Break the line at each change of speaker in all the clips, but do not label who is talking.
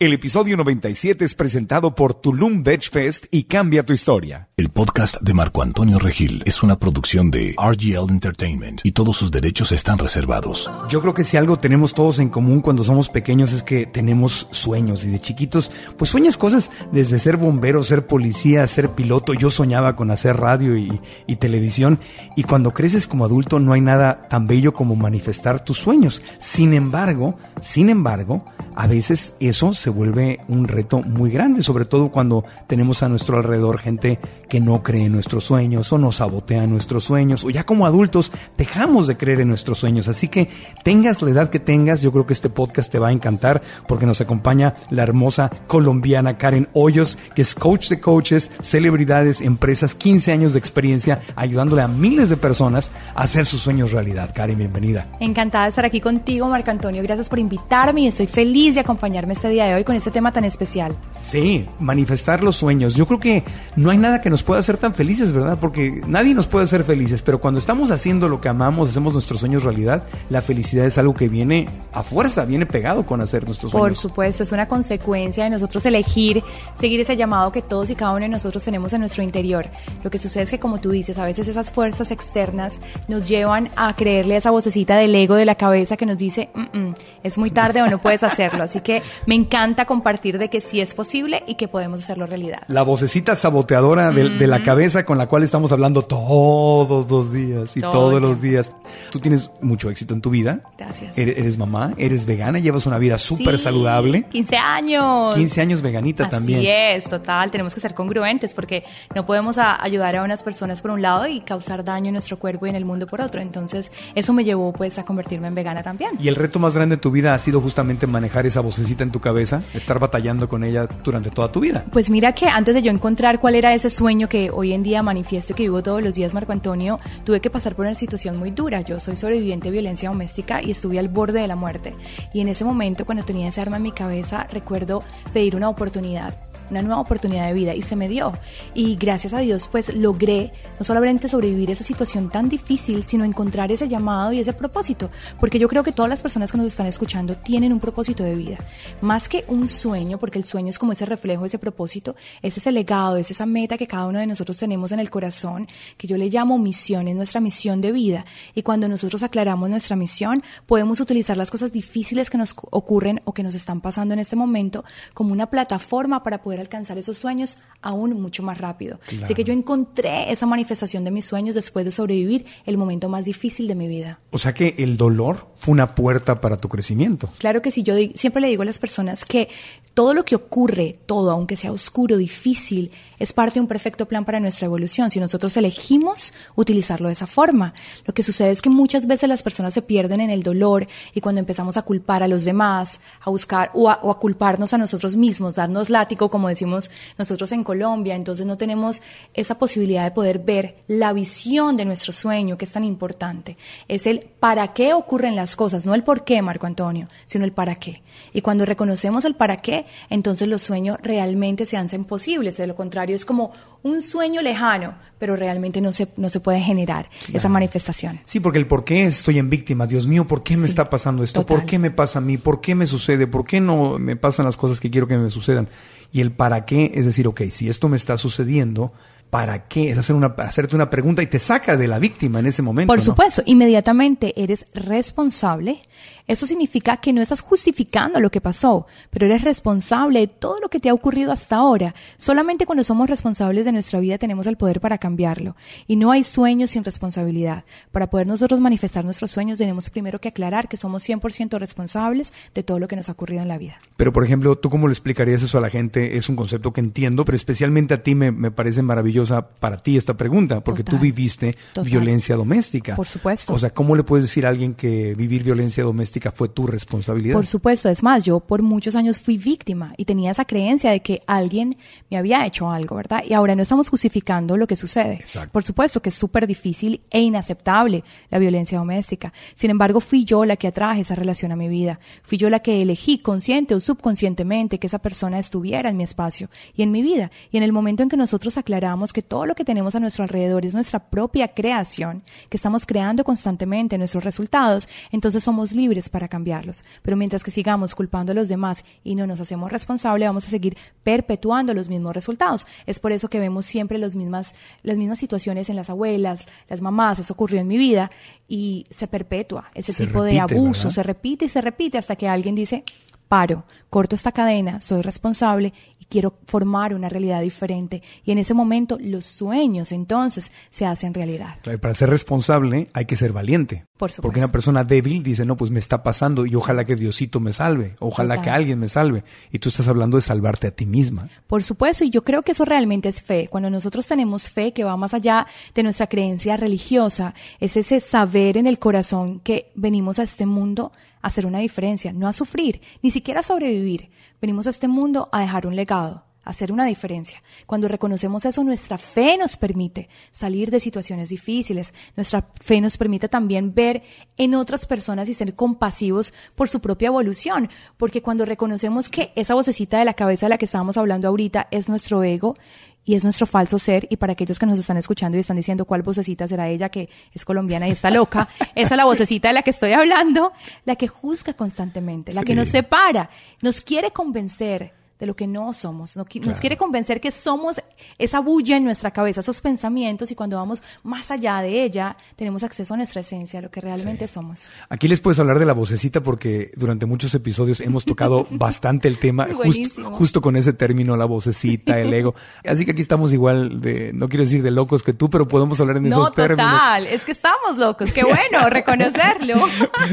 El episodio 97 es presentado por Tulum Veg Fest y Cambia tu historia.
El podcast de Marco Antonio Regil es una producción de RGL Entertainment y todos sus derechos están reservados.
Yo creo que si algo tenemos todos en común cuando somos pequeños es que tenemos sueños y de chiquitos, pues sueñas cosas desde ser bombero, ser policía, ser piloto. Yo soñaba con hacer radio y, y televisión y cuando creces como adulto no hay nada tan bello como manifestar tus sueños. Sin embargo, sin embargo, a veces eso se vuelve un reto muy grande, sobre todo cuando tenemos a nuestro alrededor gente que no cree en nuestros sueños o nos sabotea nuestros sueños o ya como adultos dejamos de creer en nuestros sueños. Así que tengas la edad que tengas, yo creo que este podcast te va a encantar porque nos acompaña la hermosa colombiana Karen Hoyos, que es coach de coaches, celebridades, empresas, 15 años de experiencia ayudándole a miles de personas a hacer sus sueños realidad. Karen, bienvenida.
Encantada de estar aquí contigo, Marco Antonio. Gracias por invitarme y estoy feliz de acompañarme este día de hoy con este tema tan especial.
Sí, manifestar los sueños. Yo creo que no hay nada que nos pueda hacer tan felices, ¿verdad? Porque nadie nos puede hacer felices, pero cuando estamos haciendo lo que amamos, hacemos nuestros sueños realidad, la felicidad es algo que viene a fuerza, viene pegado con hacer nuestros sueños.
Por supuesto, es una consecuencia de nosotros elegir seguir ese llamado que todos y cada uno de nosotros tenemos en nuestro interior. Lo que sucede es que, como tú dices, a veces esas fuerzas externas nos llevan a creerle a esa vocecita del ego de la cabeza que nos dice, mm, mm, es muy tarde o no puedes hacerlo. Así que me encanta compartir de que sí es posible y que podemos hacerlo realidad.
La vocecita saboteadora de, de la cabeza con la cual estamos hablando todos los días y
Todo
todos los días. Tú tienes mucho éxito en tu vida.
Gracias.
Eres, eres mamá, eres vegana, llevas una vida súper
Sí,
saludable.
15 años.
15 años veganita
Así
también.
es, total. Tenemos que ser congruentes porque no podemos a- ayudar a unas personas por un lado y causar daño en nuestro cuerpo y en el mundo por otro. Entonces, eso me llevó pues a convertirme en vegana también.
Y el reto más grande de tu vida ha sido justamente manejar esa vocecita en tu cabeza, estar batallando con ella durante toda tu vida.
Pues mira que antes de yo encontrar cuál era ese sueño que hoy en día manifiesto que vivo todos los días, Marco Antonio, tuve que pasar por una situación muy dura. Yo soy sobreviviente de violencia doméstica y estuve al borde de la muerte. Y en ese momento, cuando tenía ese arma en mi cabeza, recuerdo pedir una oportunidad una nueva oportunidad de vida y se me dio. Y gracias a Dios pues logré no solamente sobrevivir esa situación tan difícil, sino encontrar ese llamado y ese propósito. Porque yo creo que todas las personas que nos están escuchando tienen un propósito de vida. Más que un sueño, porque el sueño es como ese reflejo, ese propósito, es ese legado, es esa meta que cada uno de nosotros tenemos en el corazón, que yo le llamo misión, es nuestra misión de vida. Y cuando nosotros aclaramos nuestra misión, podemos utilizar las cosas difíciles que nos ocurren o que nos están pasando en este momento como una plataforma para poder alcanzar esos sueños aún mucho más rápido. Así que yo encontré esa manifestación de mis sueños después de sobrevivir el momento más difícil de mi vida.
O sea que el dolor fue una puerta para tu crecimiento.
Claro que sí, yo siempre le digo a las personas que todo lo que ocurre, todo, aunque sea oscuro, difícil, es parte de un perfecto plan para nuestra evolución. Si nosotros elegimos utilizarlo de esa forma, lo que sucede es que muchas veces las personas se pierden en el dolor y cuando empezamos a culpar a los demás, a buscar o a, o a culparnos a nosotros mismos, darnos látigo, como decimos nosotros en Colombia, entonces no tenemos esa posibilidad de poder ver la visión de nuestro sueño, que es tan importante. Es el para qué ocurren las cosas, no el por qué, Marco Antonio, sino el para qué. Y cuando reconocemos el para qué, entonces los sueños realmente se hacen posibles. De lo contrario, es como un sueño lejano, pero realmente no se, no se puede generar esa manifestación.
Sí, porque el por qué estoy en víctima. Dios mío, ¿por qué me
Sí,
está pasando esto?
total.
¿Por qué me pasa a mí? ¿Por qué me sucede? ¿Por qué no me pasan las cosas que quiero que me sucedan? Y el para qué es decir, ok, si esto me está sucediendo, ¿para qué? Es hacer una, hacerte una pregunta y te saca de la víctima en ese momento.
Por
¿no?
supuesto, inmediatamente eres responsable. Eso significa que no estás justificando lo que pasó, pero eres responsable de todo lo que te ha ocurrido hasta ahora. Solamente cuando somos responsables de nuestra vida tenemos el poder para cambiarlo. Y no hay sueños sin responsabilidad. Para poder nosotros manifestar nuestros sueños tenemos primero que aclarar que somos 100% responsables de todo lo que nos ha ocurrido en la vida.
Pero, por ejemplo, ¿tú cómo le explicarías eso a la gente? Es un concepto que entiendo, pero especialmente a ti me, me parece maravillosa para ti esta pregunta, porque
Total.
tú viviste
Total.
violencia doméstica.
Por supuesto.
O sea, ¿cómo le puedes decir a alguien que vivir violencia doméstica fue tu responsabilidad?
Por supuesto, es más, yo por muchos años fui víctima y tenía esa creencia de que alguien me había hecho algo, ¿verdad? Y ahora no estamos justificando lo que sucede.
Exacto.
Por supuesto que es súper difícil e inaceptable la violencia doméstica. Sin embargo, fui yo la que atraje esa relación a mi vida. Fui yo la que elegí consciente o subconscientemente que esa persona estuviera en mi espacio y en mi vida. Y en el momento en que nosotros aclaramos que todo lo que tenemos a nuestro alrededor es nuestra propia creación, que estamos creando constantemente nuestros resultados, entonces somos libres para cambiarlos. Pero mientras que sigamos culpando a los demás y no nos hacemos responsables, vamos a seguir perpetuando los mismos resultados. Es por eso que vemos siempre las mismas, las mismas situaciones en las abuelas, las mamás, eso ocurrió en mi vida y se perpetúa ese
Se
tipo de abuso,
¿verdad?
se repite y se repite hasta que alguien dice, paro, corto esta cadena, soy responsable y quiero formar una realidad diferente. Y en ese momento los sueños entonces se hacen realidad.
Claro, y para ser responsable hay que ser valiente.
Por supuesto.
Porque una persona débil dice, no, pues me está pasando y ojalá que Diosito me salve, ojalá
Total.
que alguien me salve. Y tú estás hablando de salvarte a ti misma.
Por supuesto, y yo creo que eso realmente es fe. Cuando nosotros tenemos fe que va más allá de nuestra creencia religiosa, es ese saber en el corazón que venimos a este mundo a hacer una diferencia, no a sufrir, ni siquiera a sobrevivir. Venimos a este mundo a dejar un legado, hacer una diferencia. Cuando reconocemos eso, nuestra fe nos permite salir de situaciones difíciles. Nuestra fe nos permite también ver en otras personas y ser compasivos por su propia evolución. Porque cuando reconocemos que esa vocecita de la cabeza de la que estábamos hablando ahorita es nuestro ego y es nuestro falso ser, y para aquellos que nos están escuchando y están diciendo cuál vocecita será ella que es colombiana y está loca, esa es la vocecita de la que estoy hablando, la que juzga constantemente, la
Sí.
que nos separa, nos quiere convencer de lo que no somos. Nos quiere convencer que somos esa bulla en nuestra cabeza, esos pensamientos, y cuando vamos más allá de ella, tenemos acceso a nuestra esencia, a lo que realmente somos.
Aquí les puedes hablar de la vocecita porque durante muchos episodios hemos tocado bastante el tema, justo, con ese término, la vocecita, el ego. Así que aquí estamos igual de, no quiero decir de locos que tú, pero podemos hablar en
No,
esos términos.
total, es que estamos locos, qué bueno reconocerlo.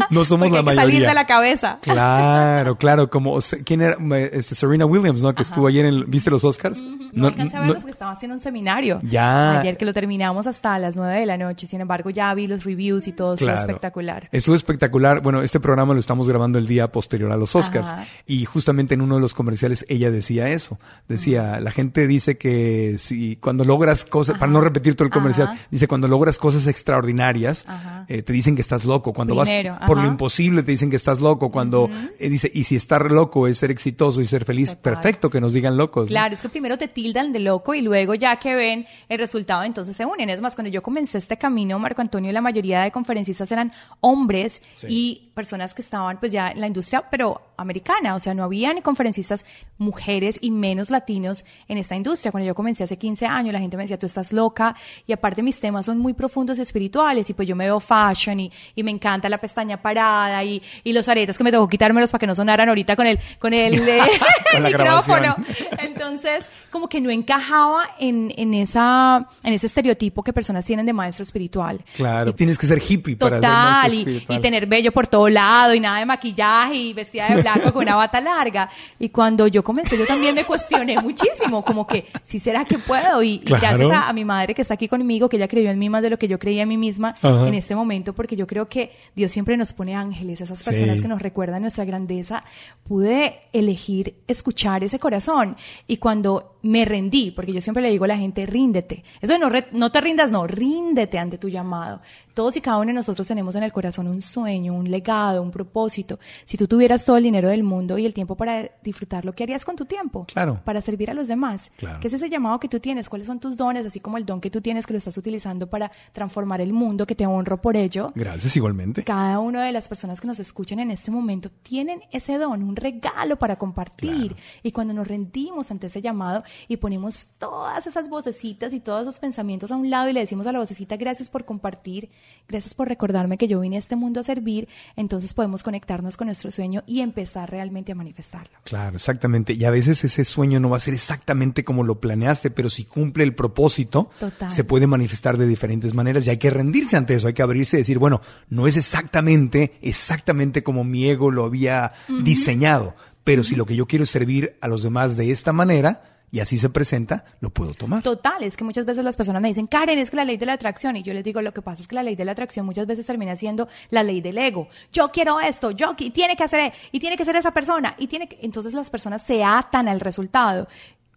No somos
Porque
la
hay que salir
mayoría.
de la cabeza.
Claro, claro, como quién era este, Serena Williams, ¿no? Que estuvo ayer en ¿viste los Oscars?
No, alcancé a verlos porque estaba haciendo un seminario.
Ya.
Ayer que lo terminamos hasta las 9 de la noche. Sin embargo, ya vi los reviews y todo, estuvo
Claro.
espectacular.
Estuvo espectacular. Bueno, este programa lo estamos grabando el día posterior a los Oscars.
Ajá.
Y justamente en uno de los comerciales ella decía eso. Decía, la gente dice que si cuando logras cosas, para no repetir todo el comercial, dice cuando logras cosas extraordinarias, eh, te dicen que estás loco. Cuando
Primero,
vas por lo imposible, te dicen que estás loco. Cuando eh, dice, y si estar loco es ser exitoso y ser feliz. Perfecto que nos digan locos. ¿no?
Claro, es que primero te tildan de loco y luego ya que ven el resultado, entonces se unen. Es más, cuando yo comencé este camino, Marco Antonio, la mayoría de conferencistas eran hombres
Sí.
y personas que estaban pues ya en la industria, pero americana. O sea, no había ni conferencistas mujeres y menos latinos en esta industria. Cuando yo comencé hace 15 años, la gente me decía, tú estás loca. Y aparte mis temas son muy profundos y espirituales. Y pues yo me veo fashion y, y me encanta la pestaña parada y, y los aretes que me tocó quitármelos para que no sonaran ahorita con el, con el, eh,
Con
micrófono. Entonces, como que no encajaba en, en, esa, en ese estereotipo que personas tienen de maestro espiritual.
Claro,
Y-
tienes que ser hippie para ser maestro espiritual.
y tener vello por todo lado y nada de maquillaje y vestida de blanco con una bata larga. Y cuando yo comencé, yo también me cuestioné muchísimo, como que, si será que puedo? Y, gracias a, a mi madre que está aquí conmigo, que ella creyó en mí más de lo que yo creía en mí misma
Ajá.
en este momento, porque yo creo que Dios siempre nos pone ángeles, esas personas
Sí.
que nos recuerdan nuestra grandeza. Pude elegir escuchar ese corazón. Y cuando me rendí, porque yo siempre le digo a la gente, ríndete. Eso no, re- no te rindas, no, ríndete ante tu llamado. Todos y cada uno de nosotros tenemos en el corazón un sueño, un legado, un propósito. Si tú tuvieras todo el dinero del mundo y el tiempo para disfrutarlo, ¿qué harías con tu tiempo?
Claro.
Para servir a los demás.
Claro.
¿Qué es ese llamado que tú tienes? ¿Cuáles son tus dones? Así como el don que tú tienes que lo estás utilizando para transformar el mundo, que te honro por ello.
Gracias igualmente.
Cada una de las personas que nos escuchan en este momento tienen ese don, un regalo para compartir. Y cuando nos rendimos ante ese llamado, y ponemos todas esas vocecitas y todos esos pensamientos a un lado y le decimos a la vocecita gracias por compartir, gracias por recordarme que yo vine a este mundo a servir, entonces podemos conectarnos con nuestro sueño y empezar realmente a manifestarlo.
Claro, exactamente. Y a veces ese sueño no va a ser exactamente como lo planeaste, pero si cumple el propósito, se puede manifestar de diferentes maneras y hay que rendirse ante eso, hay que abrirse y decir, bueno, no es exactamente, exactamente como mi ego lo había diseñado, pero si lo que yo quiero es servir a los demás de esta manera, y así se presenta, lo puedo tomar.
Total, es que muchas veces las personas me dicen, Karen, es que la ley de la atracción, y yo les digo, lo que pasa es que la ley de la atracción muchas veces termina siendo la ley del ego. Yo quiero esto, yo y tiene que hacer, y tiene que ser esa persona, y tiene que, entonces las personas se atan al resultado.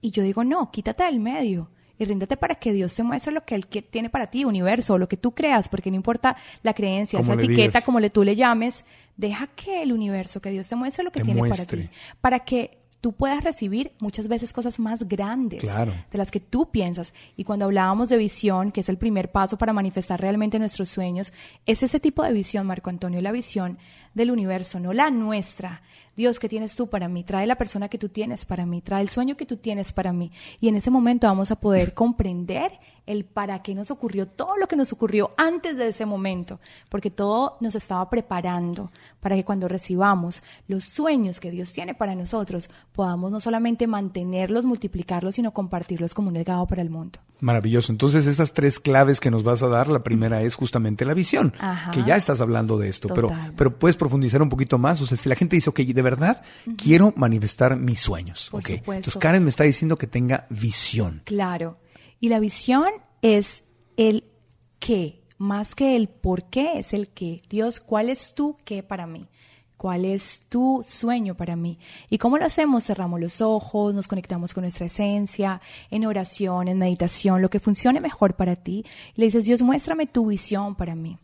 Y yo digo, no, quítate del medio y ríndete para que Dios te muestre lo que Él tiene para ti, universo, lo que tú creas, porque no importa la creencia, esa etiqueta, como le, tú le llames, deja que el universo, que Dios te muestre lo que tiene para ti, para que tú puedas recibir muchas veces cosas más grandes de las que tú piensas. Y cuando hablábamos de visión, que es el primer paso para manifestar realmente nuestros sueños, es ese tipo de visión, Marco Antonio, la visión del universo, no la nuestra. Dios, ¿qué tienes tú para mí? Trae la persona que tú tienes para mí, trae el sueño que tú tienes para mí. Y en ese momento vamos a poder comprender el para qué nos ocurrió todo lo que nos ocurrió antes de ese momento, porque todo nos estaba preparando para que cuando recibamos los sueños que Dios tiene para nosotros, podamos no solamente mantenerlos, multiplicarlos, sino compartirlos como un legado para el mundo.
Maravilloso. Entonces, esas tres claves que nos vas a dar, la primera es justamente la visión, que ya estás hablando de esto, pero, pero puedes profundizar un poquito más. O sea, si la gente dice, ok, de verdad quiero manifestar mis sueños.
Por
okay.
Entonces,
Karen me está diciendo que tenga visión.
Claro. Y la visión es el qué, más que el por qué, es el qué. Dios, ¿cuál es tu qué para mí? ¿Cuál es tu sueño para mí? ¿Y cómo lo hacemos? Cerramos los ojos, nos conectamos con nuestra esencia, en oración, en meditación, lo que funcione mejor para ti. Le dices, Dios, muéstrame tu visión para mí.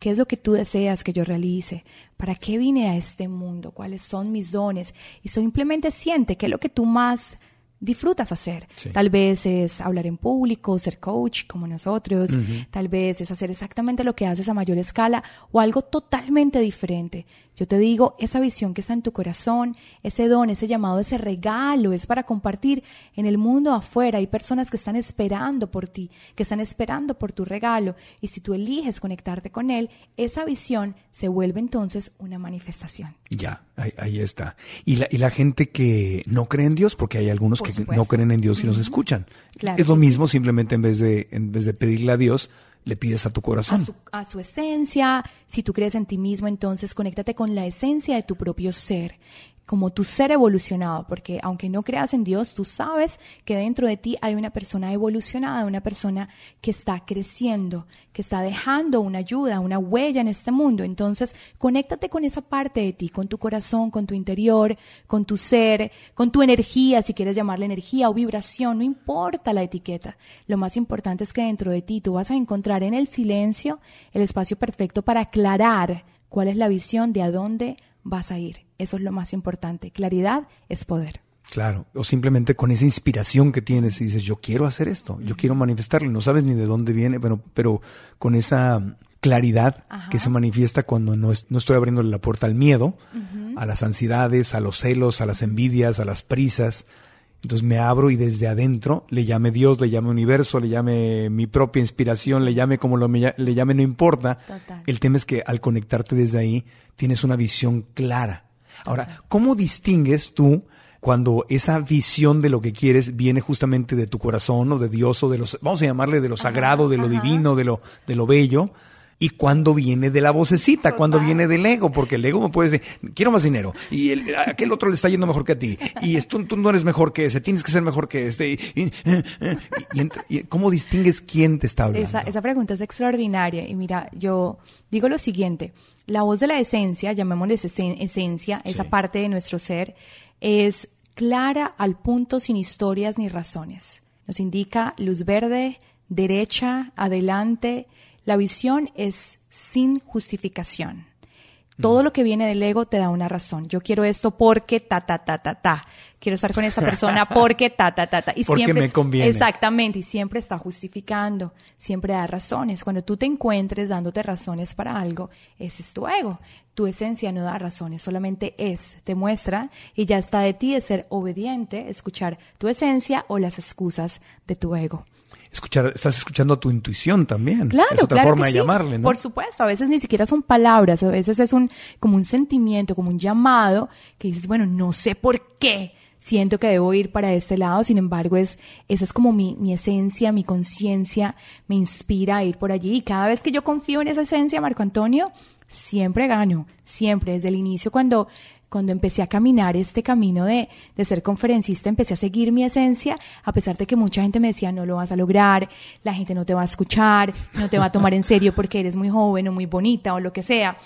¿Qué es lo que tú deseas que yo realice? ¿Para qué vine a este mundo? ¿Cuáles son mis dones? Y simplemente siente qué es lo que tú más disfrutas hacer. Tal vez es hablar en público, ser coach como nosotros, tal vez es hacer exactamente lo que haces a mayor escala o algo totalmente diferente. Yo te digo, esa visión que está en tu corazón, ese don, ese llamado, ese regalo es para compartir en el mundo afuera. Hay personas que están esperando por ti, que están esperando por tu regalo y si tú eliges conectarte con él, esa visión se vuelve entonces una manifestación.
Ya, ahí, está. Y la, y la gente que no cree en Dios, porque hay algunos que no creen en Dios y nos escuchan. es lo mismo, simplemente en vez, de, en vez de pedirle a Dios, le pides a tu corazón.
A su, esencia, si tú crees en ti mismo, entonces conéctate con la esencia de tu propio ser como tu ser evolucionado, porque aunque no creas en Dios, tú sabes que dentro de ti hay una persona evolucionada, una persona que está creciendo, que está dejando una ayuda, una huella en este mundo. Entonces, conéctate con esa parte de ti, con tu corazón, con tu interior, con tu ser, con tu energía, si quieres llamarle energía o vibración, no importa la etiqueta. Lo más importante es que dentro de ti tú vas a encontrar en el silencio el espacio perfecto para aclarar cuál es la visión de a dónde vas a ir. Eso es lo más importante. Claridad es poder.
Claro, o simplemente con esa inspiración que tienes y dices, yo quiero hacer esto, yo quiero manifestarlo, no sabes ni de dónde viene, pero, pero con esa claridad que se manifiesta cuando no, no estoy abriéndole la puerta al miedo, a las ansiedades, a los celos, a las envidias, a las prisas. Entonces me abro y desde adentro le llame Dios, le llame universo, le llame mi propia inspiración, le llame como lo le llame, no importa. El tema es que al conectarte desde ahí tienes una visión clara Ahora, ¿cómo distingues tú cuando esa visión de lo que quieres viene justamente de tu corazón o de Dios o de los, vamos a llamarle de lo sagrado, de lo divino, de lo, de lo bello? Y cuando viene de la vocecita, cuando viene del ego, porque el ego me puede decir, quiero más dinero, y el, aquel otro le está yendo mejor que a ti, y esto, tú no eres mejor que ese, tienes que ser mejor que este. Y, y, ¿Cómo distingues quién te está hablando?
Esa, esa pregunta es extraordinaria, y mira, yo digo lo siguiente, la voz de la esencia, llamémosle esencia, esa parte de nuestro ser, es clara al punto sin historias ni razones. Nos indica luz verde, derecha, adelante, la visión es sin justificación. Todo lo que viene del ego te da una razón. Yo quiero esto porque ta, ta, ta, ta, ta. Quiero estar con esta persona porque ta, ta, ta, ta. Y
Porque
siempre,
me conviene.
Exactamente. Y siempre está justificando. Siempre da razones. Cuando tú te encuentres dándote razones para algo, ese es tu ego. Tu esencia no da razones, solamente es, te muestra y ya está de ti de ser obediente, escuchar tu esencia o las excusas de tu ego.
Escuchar, estás escuchando a tu intuición también.
Claro,
es otra
claro
forma
que
de
sí.
llamarle, ¿no?
Por supuesto, a veces ni siquiera son palabras, a veces es un como un sentimiento, como un llamado que dices, bueno, no sé por qué siento que debo ir para este lado, sin embargo, es esa es como mi, mi esencia, mi conciencia me inspira a ir por allí y cada vez que yo confío en esa esencia, Marco Antonio, siempre gano, siempre desde el inicio cuando cuando empecé a caminar este camino de, de ser conferencista, empecé a seguir mi esencia, a pesar de que mucha gente me decía, no lo vas a lograr, la gente no te va a escuchar, no te va a tomar en serio porque eres muy joven o muy bonita o lo que sea.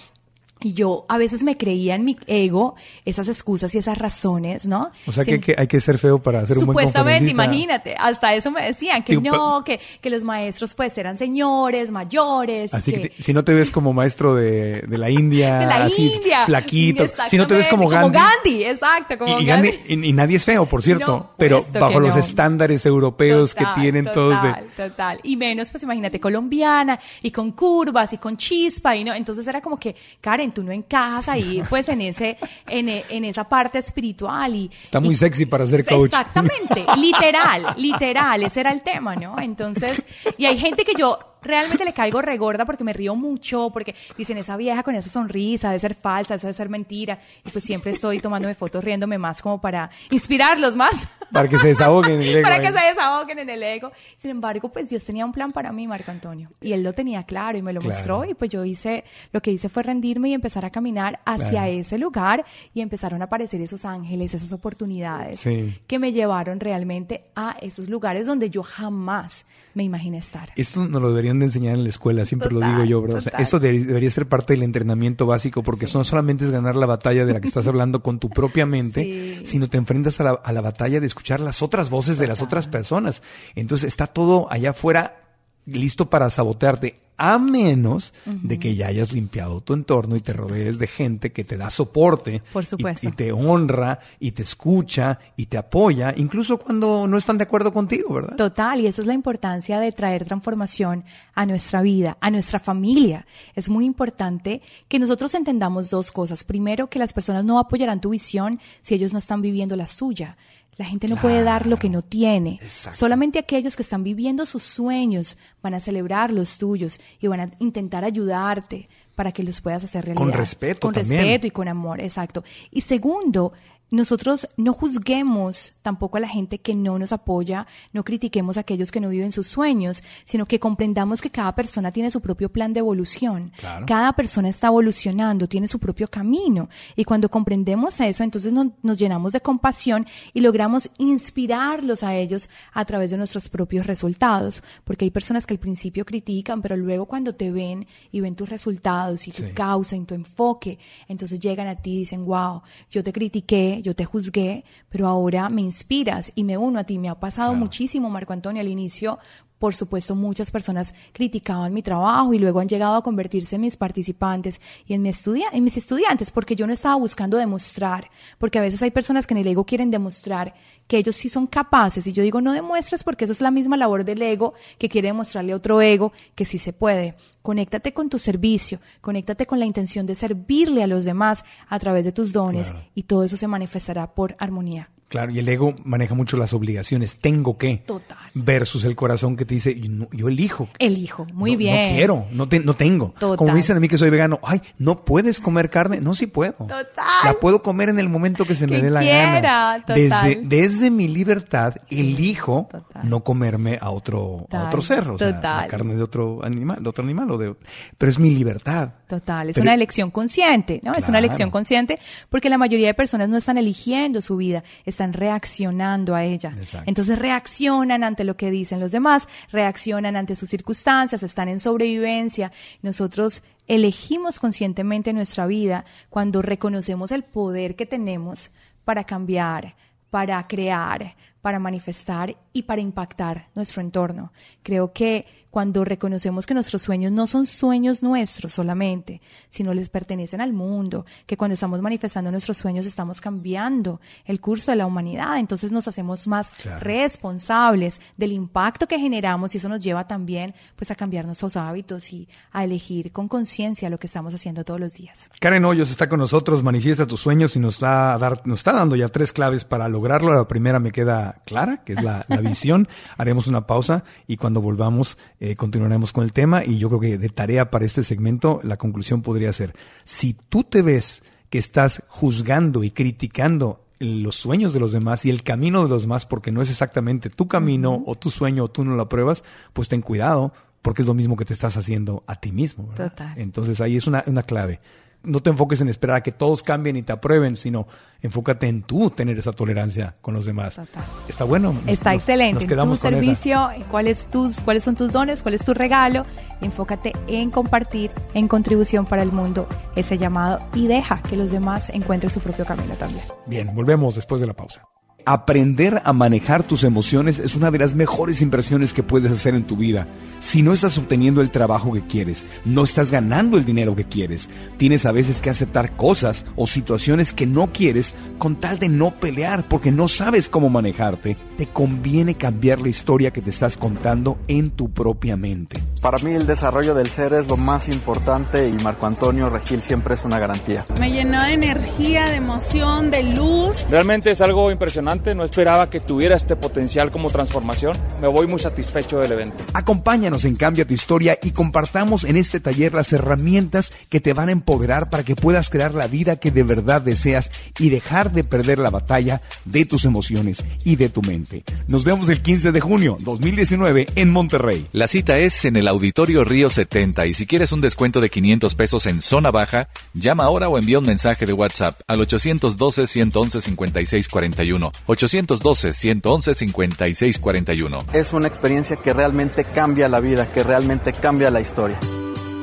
Y yo a veces me creía en mi ego esas excusas y esas razones, ¿no?
O sea que hay, que hay que ser feo para ser un buen
Supuestamente, imagínate, hasta eso me decían, que
Digo,
no, que, que los maestros pues eran señores, mayores.
Así que, te- si no te ves como maestro de, de la India,
de la
así
India.
flaquito, si no te ves como
Exactamente,
Gandhi,
exacto, como
y,
Gandhi.
Gandhi- y- y nadie es feo, por cierto,
No,
pero bajo los
no.
estándares europeos
Total,
que tienen todos de...
Total. Y menos, pues imagínate, colombiana, y con curvas, y con chispa, y no. Entonces era como que, Karen, tú no encajas ahí, pues en ese, en, e- en esa parte espiritual. y
Está muy
y-
sexy para ser coach.
Exactamente, literal, literal, ese era el tema, ¿no? Entonces, y hay gente que yo realmente le caigo regorda porque me río mucho, porque dicen, esa vieja con esa sonrisa debe ser falsa, eso debe ser mentira. Y pues siempre estoy tomándome fotos riéndome más como para inspirarlos más.
Para que se desahoguen el ego
para que se desahoguen en el ego. Sin embargo, pues Dios tenía un plan para mí, Marco Antonio. Y él lo tenía claro y me lo
Claro.
mostró. Y pues yo hice, lo que hice fue rendirme y empezar a caminar hacia
Claro.
ese lugar y empezaron a aparecer esos ángeles, esas oportunidades
Sí.
que me llevaron realmente a esos lugares donde yo jamás me imaginé estar.
Esto nos lo deberían de enseñar en la escuela, siempre lo digo yo, bro. O sea, esto debería, ser parte del entrenamiento básico porque no solamente es ganar la batalla de la que estás hablando con tu propia mente,
Sí.
sino te enfrentas a la, a la batalla de escuchar las otras voces de las otras personas. Entonces está todo allá afuera listo para sabotearte, a menos de que ya hayas limpiado tu entorno y te rodees de gente que te da soporte.
Por
y-
supuesto.
Y, te honra y te escucha y te apoya, incluso cuando no están de acuerdo contigo, ¿verdad?
Total, y esa es la importancia de traer transformación a nuestra vida, a nuestra familia. Es muy importante que nosotros entendamos dos cosas. Primero, que las personas no apoyarán tu visión si ellos no están viviendo la suya. La gente no puede dar lo que no tiene.
Exacto.
Solamente aquellos que están viviendo sus sueños van a celebrar los tuyos y van a intentar ayudarte para que los puedas hacer realidad.
Con respeto
Con
también.
respeto y con amor, exacto. Y segundo, nosotros no juzguemos tampoco a la gente que no nos apoya, no critiquemos a aquellos que no viven sus sueños, sino que comprendamos que cada persona tiene su propio plan de evolución.
Claro.
Cada persona está evolucionando, tiene su propio camino. Y cuando comprendemos eso, entonces no- nos llenamos de compasión y logramos inspirarlos a ellos a través de nuestros propios resultados. Porque hay personas que al principio critican, pero luego cuando te ven y ven tus resultados y tu
Sí.
causa y tu enfoque, entonces llegan a ti y dicen, wow, yo te critiqué, yo te juzgué, pero ahora me inspiras y me uno a ti. Me ha pasado
Claro.
muchísimo, Marco Antonio, al inicio. Por supuesto, muchas personas criticaban mi trabajo y luego han llegado a convertirse en mis participantes y en, mi estudia en mis estudiantes porque yo no estaba buscando demostrar, porque a veces hay personas que en el ego quieren demostrar que ellos sí son capaces y yo digo no demuestres porque eso es la misma labor del ego que quiere demostrarle a otro ego que sí se puede. Conéctate con tu servicio, conéctate con la intención de servirle a los demás a través de tus dones
Claro.
y todo eso se manifestará por armonía.
Claro, y el ego maneja mucho las obligaciones. Tengo que.
Total.
Versus el corazón que te dice, yo, yo elijo.
Elijo, muy
No-
bien.
No quiero, no, te- no tengo.
Total.
Como dicen a mí que soy vegano, ay, ¿no puedes comer carne? No, sí puedo.
Total.
La puedo comer en el momento que se me
Que
dé la
quiera,
gana.
total.
Desde, desde mi libertad, elijo
Total.
no comerme a otro, a
Total,
otro ser, o sea, la carne de otro animal, de otro animal o de, pero es mi libertad.
Total, es
Pero-
una elección consciente, ¿no? Es una elección consciente porque la mayoría de personas no están eligiendo su vida, están reaccionando a ella.
Exacto.
Entonces reaccionan ante lo que dicen los demás, reaccionan ante sus circunstancias, están en sobrevivencia. Nosotros elegimos conscientemente nuestra vida cuando reconocemos el poder que tenemos para cambiar, para crear, para manifestar y para impactar nuestro entorno. Creo que cuando reconocemos que nuestros sueños no son sueños nuestros solamente, sino les pertenecen al mundo, que cuando estamos manifestando nuestros sueños estamos cambiando el curso de la humanidad, entonces nos hacemos más responsables del impacto que generamos y eso nos lleva también pues a cambiar nuestros hábitos y a elegir con conciencia lo que estamos haciendo todos los días.
Karen Hoyos está con nosotros, manifiesta tus sueños y nos está, dar, nos está dando ya tres claves para lograrlo. La primera me queda clara, que es la, la visión. Haremos una pausa y cuando volvamos eh, continuaremos con el tema y yo creo que de tarea para este segmento la conclusión podría ser, si tú te ves que estás juzgando y criticando los sueños de los demás y el camino de los demás porque no es exactamente tu camino o tu sueño o tú no lo apruebas, pues ten cuidado porque es lo mismo que te estás haciendo a ti mismo. Total. Entonces ahí es una, una clave no te enfoques en esperar a que todos cambien y te aprueben, sino enfócate en tú tener esa tolerancia con los demás. Está bueno.
Está excelente. tu servicio, ¿cuáles, tus, cuáles son tus dones, cuál es tu regalo. Enfócate en compartir, en contribución para el mundo ese llamado y deja que los demás encuentren su propio camino también.
Bien, volvemos después de la pausa. Aprender a manejar tus emociones es una de las mejores inversiones que puedes hacer en tu vida. Si no estás obteniendo el trabajo que quieres, no estás ganando el dinero que quieres, tienes a veces que aceptar cosas o situaciones que no quieres con tal de no pelear porque no sabes cómo manejarte, te conviene cambiar la historia que te estás contando en tu propia mente.
Para mí el desarrollo del ser es lo más importante y Marco Antonio Regil siempre es una garantía.
Me llenó de energía, de emoción, de luz.
Realmente es algo impresionante, no esperaba que tuviera este potencial como transformación. Me voy muy satisfecho del evento.
Acompáñanos en Cambia tu historia y compartamos en este taller las herramientas que te van a empoderar para que puedas crear la vida que de verdad deseas y dejar de perder la batalla de tus emociones y de tu mente. Nos vemos el 15 de junio 2019 en Monterrey.
La cita es en el Auditorio Río 70 y si quieres un descuento de 500 pesos en zona baja, llama ahora o envía un mensaje de WhatsApp al 812-111-5641. 812-111-5641.
Es una experiencia que realmente cambia la vida, que realmente cambia la historia.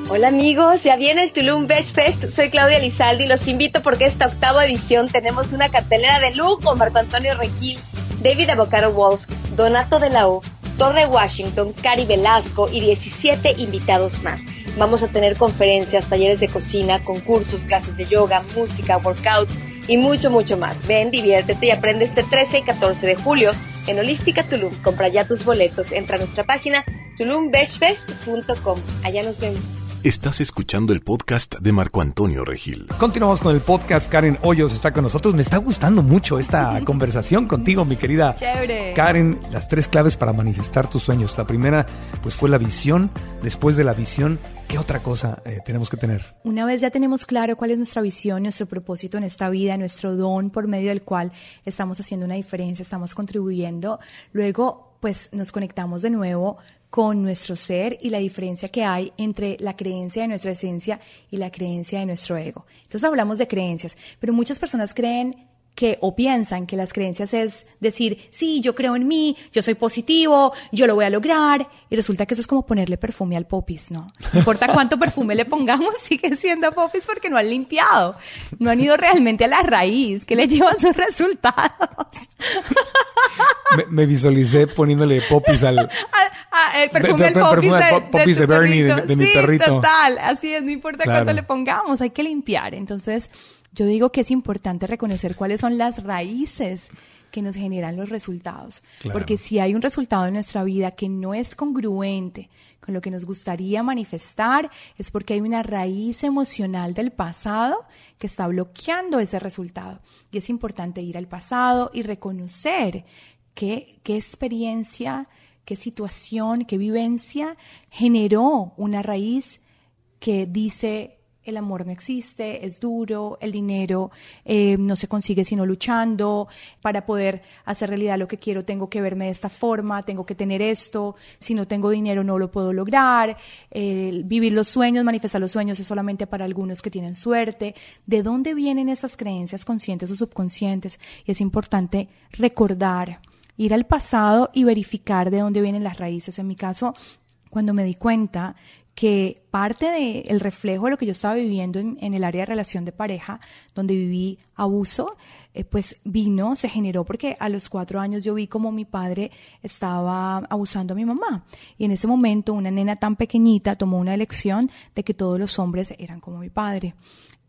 Hola amigos, ya viene el Tulum Beach Fest. Soy Claudia Lizaldi y los invito porque esta octava edición tenemos una cartelera de lujo. Marco Antonio Regil, David Avocado Wolf, Donato de la U, Torre Washington, Cari Velasco y 17 invitados más. Vamos a tener conferencias, talleres de cocina, concursos, clases de yoga, música, workout y mucho, mucho más. Ven, diviértete y aprende este 13 y 14 de julio en Holística Tulum. Compra ya tus boletos. Entra a nuestra página tulumbeshfest.com. Allá nos vemos.
Estás escuchando el podcast de Marco Antonio Regil.
Continuamos con el podcast. Karen Hoyos está con nosotros. Me está gustando mucho esta conversación contigo, mi querida
Chévere.
Karen. Las tres claves para manifestar tus sueños. La primera, pues fue la visión. Después de la visión, ¿qué otra cosa eh, tenemos que tener?
Una vez ya tenemos claro cuál es nuestra visión, nuestro propósito en esta vida, nuestro don por medio del cual estamos haciendo una diferencia, estamos contribuyendo, luego pues nos conectamos de nuevo con nuestro ser y la diferencia que hay entre la creencia de nuestra esencia y la creencia de nuestro ego. Entonces hablamos de creencias, pero muchas personas creen que o piensan que las creencias es decir, sí, yo creo en mí, yo soy positivo, yo lo voy a lograr, y resulta que eso es como ponerle perfume al popis, ¿no? No importa cuánto perfume le pongamos, sigue siendo popis porque no han limpiado, no han ido realmente a la raíz, que le lleva sus resultados.
Me, me visualicé poniéndole popis al...
Ah, el perfume del popis, de,
popis de, Bernie, de, de mi
sí,
perrito.
total, así es, no importa
Claro.
cuánto le pongamos, hay que limpiar. Entonces, yo digo que es importante reconocer cuáles son las raíces que nos generan los resultados.
Claro.
Porque si hay un resultado en nuestra vida que no es congruente con lo que nos gustaría manifestar, es porque hay una raíz emocional del pasado que está bloqueando ese resultado. Y es importante ir al pasado y reconocer qué, qué experiencia, qué situación, qué vivencia generó una raíz que dice el amor no existe, es duro, el dinero eh, no se consigue sino luchando, para poder hacer realidad lo que quiero tengo que verme de esta forma, tengo que tener esto, si no tengo dinero no lo puedo lograr, vivir los sueños, manifestar los sueños es solamente para algunos que tienen suerte, ¿de dónde vienen esas creencias conscientes o subconscientes? Y es importante recordar, ir al pasado y verificar de dónde vienen las raíces. En mi caso, cuando me di cuenta que parte del reflejo de lo que yo estaba viviendo en, en, el área de relación de pareja, donde viví abuso, eh, pues vino, se generó porque a los cuatro años yo vi como mi padre estaba abusando a mi mamá. Y en ese momento una nena tan pequeñita tomó una elección de que todos los hombres eran como mi padre.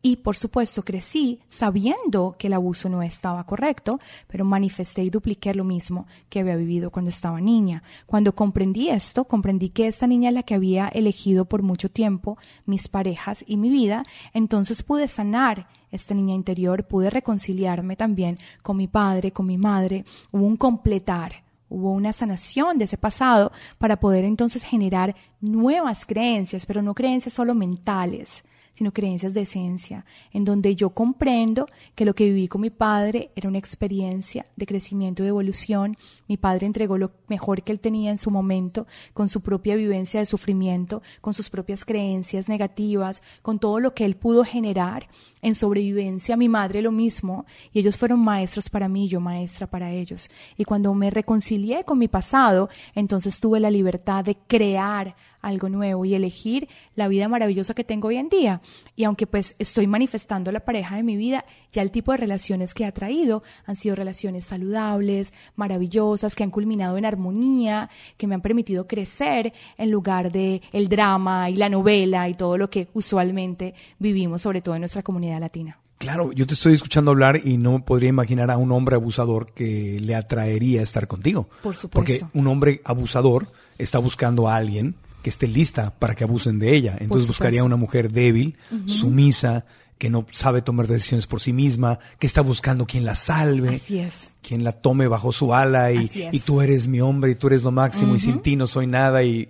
Y por supuesto crecí sabiendo que el abuso no estaba correcto, pero manifesté y dupliqué lo mismo que había vivido cuando estaba niña. Cuando comprendí esto, comprendí que esta niña es la que había elegido por mucho tiempo mis parejas y mi vida, entonces pude sanar esta niña interior, pude reconciliarme también con mi padre, con mi madre, hubo un completar, hubo una sanación de ese pasado para poder entonces generar nuevas creencias, pero no creencias solo mentales, sino creencias de esencia, en donde yo comprendo que lo que viví con mi padre era una experiencia de crecimiento y de evolución. Mi padre entregó lo mejor que él tenía en su momento, con su propia vivencia de sufrimiento, con sus propias creencias negativas, con todo lo que él pudo generar en sobrevivencia. Mi madre lo mismo, y ellos fueron maestros para mí, yo maestra para ellos. Y cuando me reconcilié con mi pasado, entonces tuve la libertad de crear algo nuevo y elegir la vida maravillosa que tengo hoy en día. Y aunque pues estoy manifestando la pareja de mi vida, ya el tipo de relaciones que ha traído han sido relaciones saludables, maravillosas, que han culminado en armonía, que me han permitido crecer en lugar de el drama y la novela y todo lo que usualmente vivimos, sobre todo en nuestra comunidad latina.
Claro, yo te estoy escuchando hablar y no podría imaginar a un hombre abusador que le atraería estar contigo.
Por supuesto.
Porque un hombre abusador está buscando a alguien que esté lista para que abusen de ella. Entonces buscaría una mujer débil, sumisa, que no sabe tomar decisiones por sí misma, que está buscando quien la salve,
Así es.
quien la tome bajo su ala y, y tú eres mi hombre y tú eres lo máximo y sin ti no soy nada y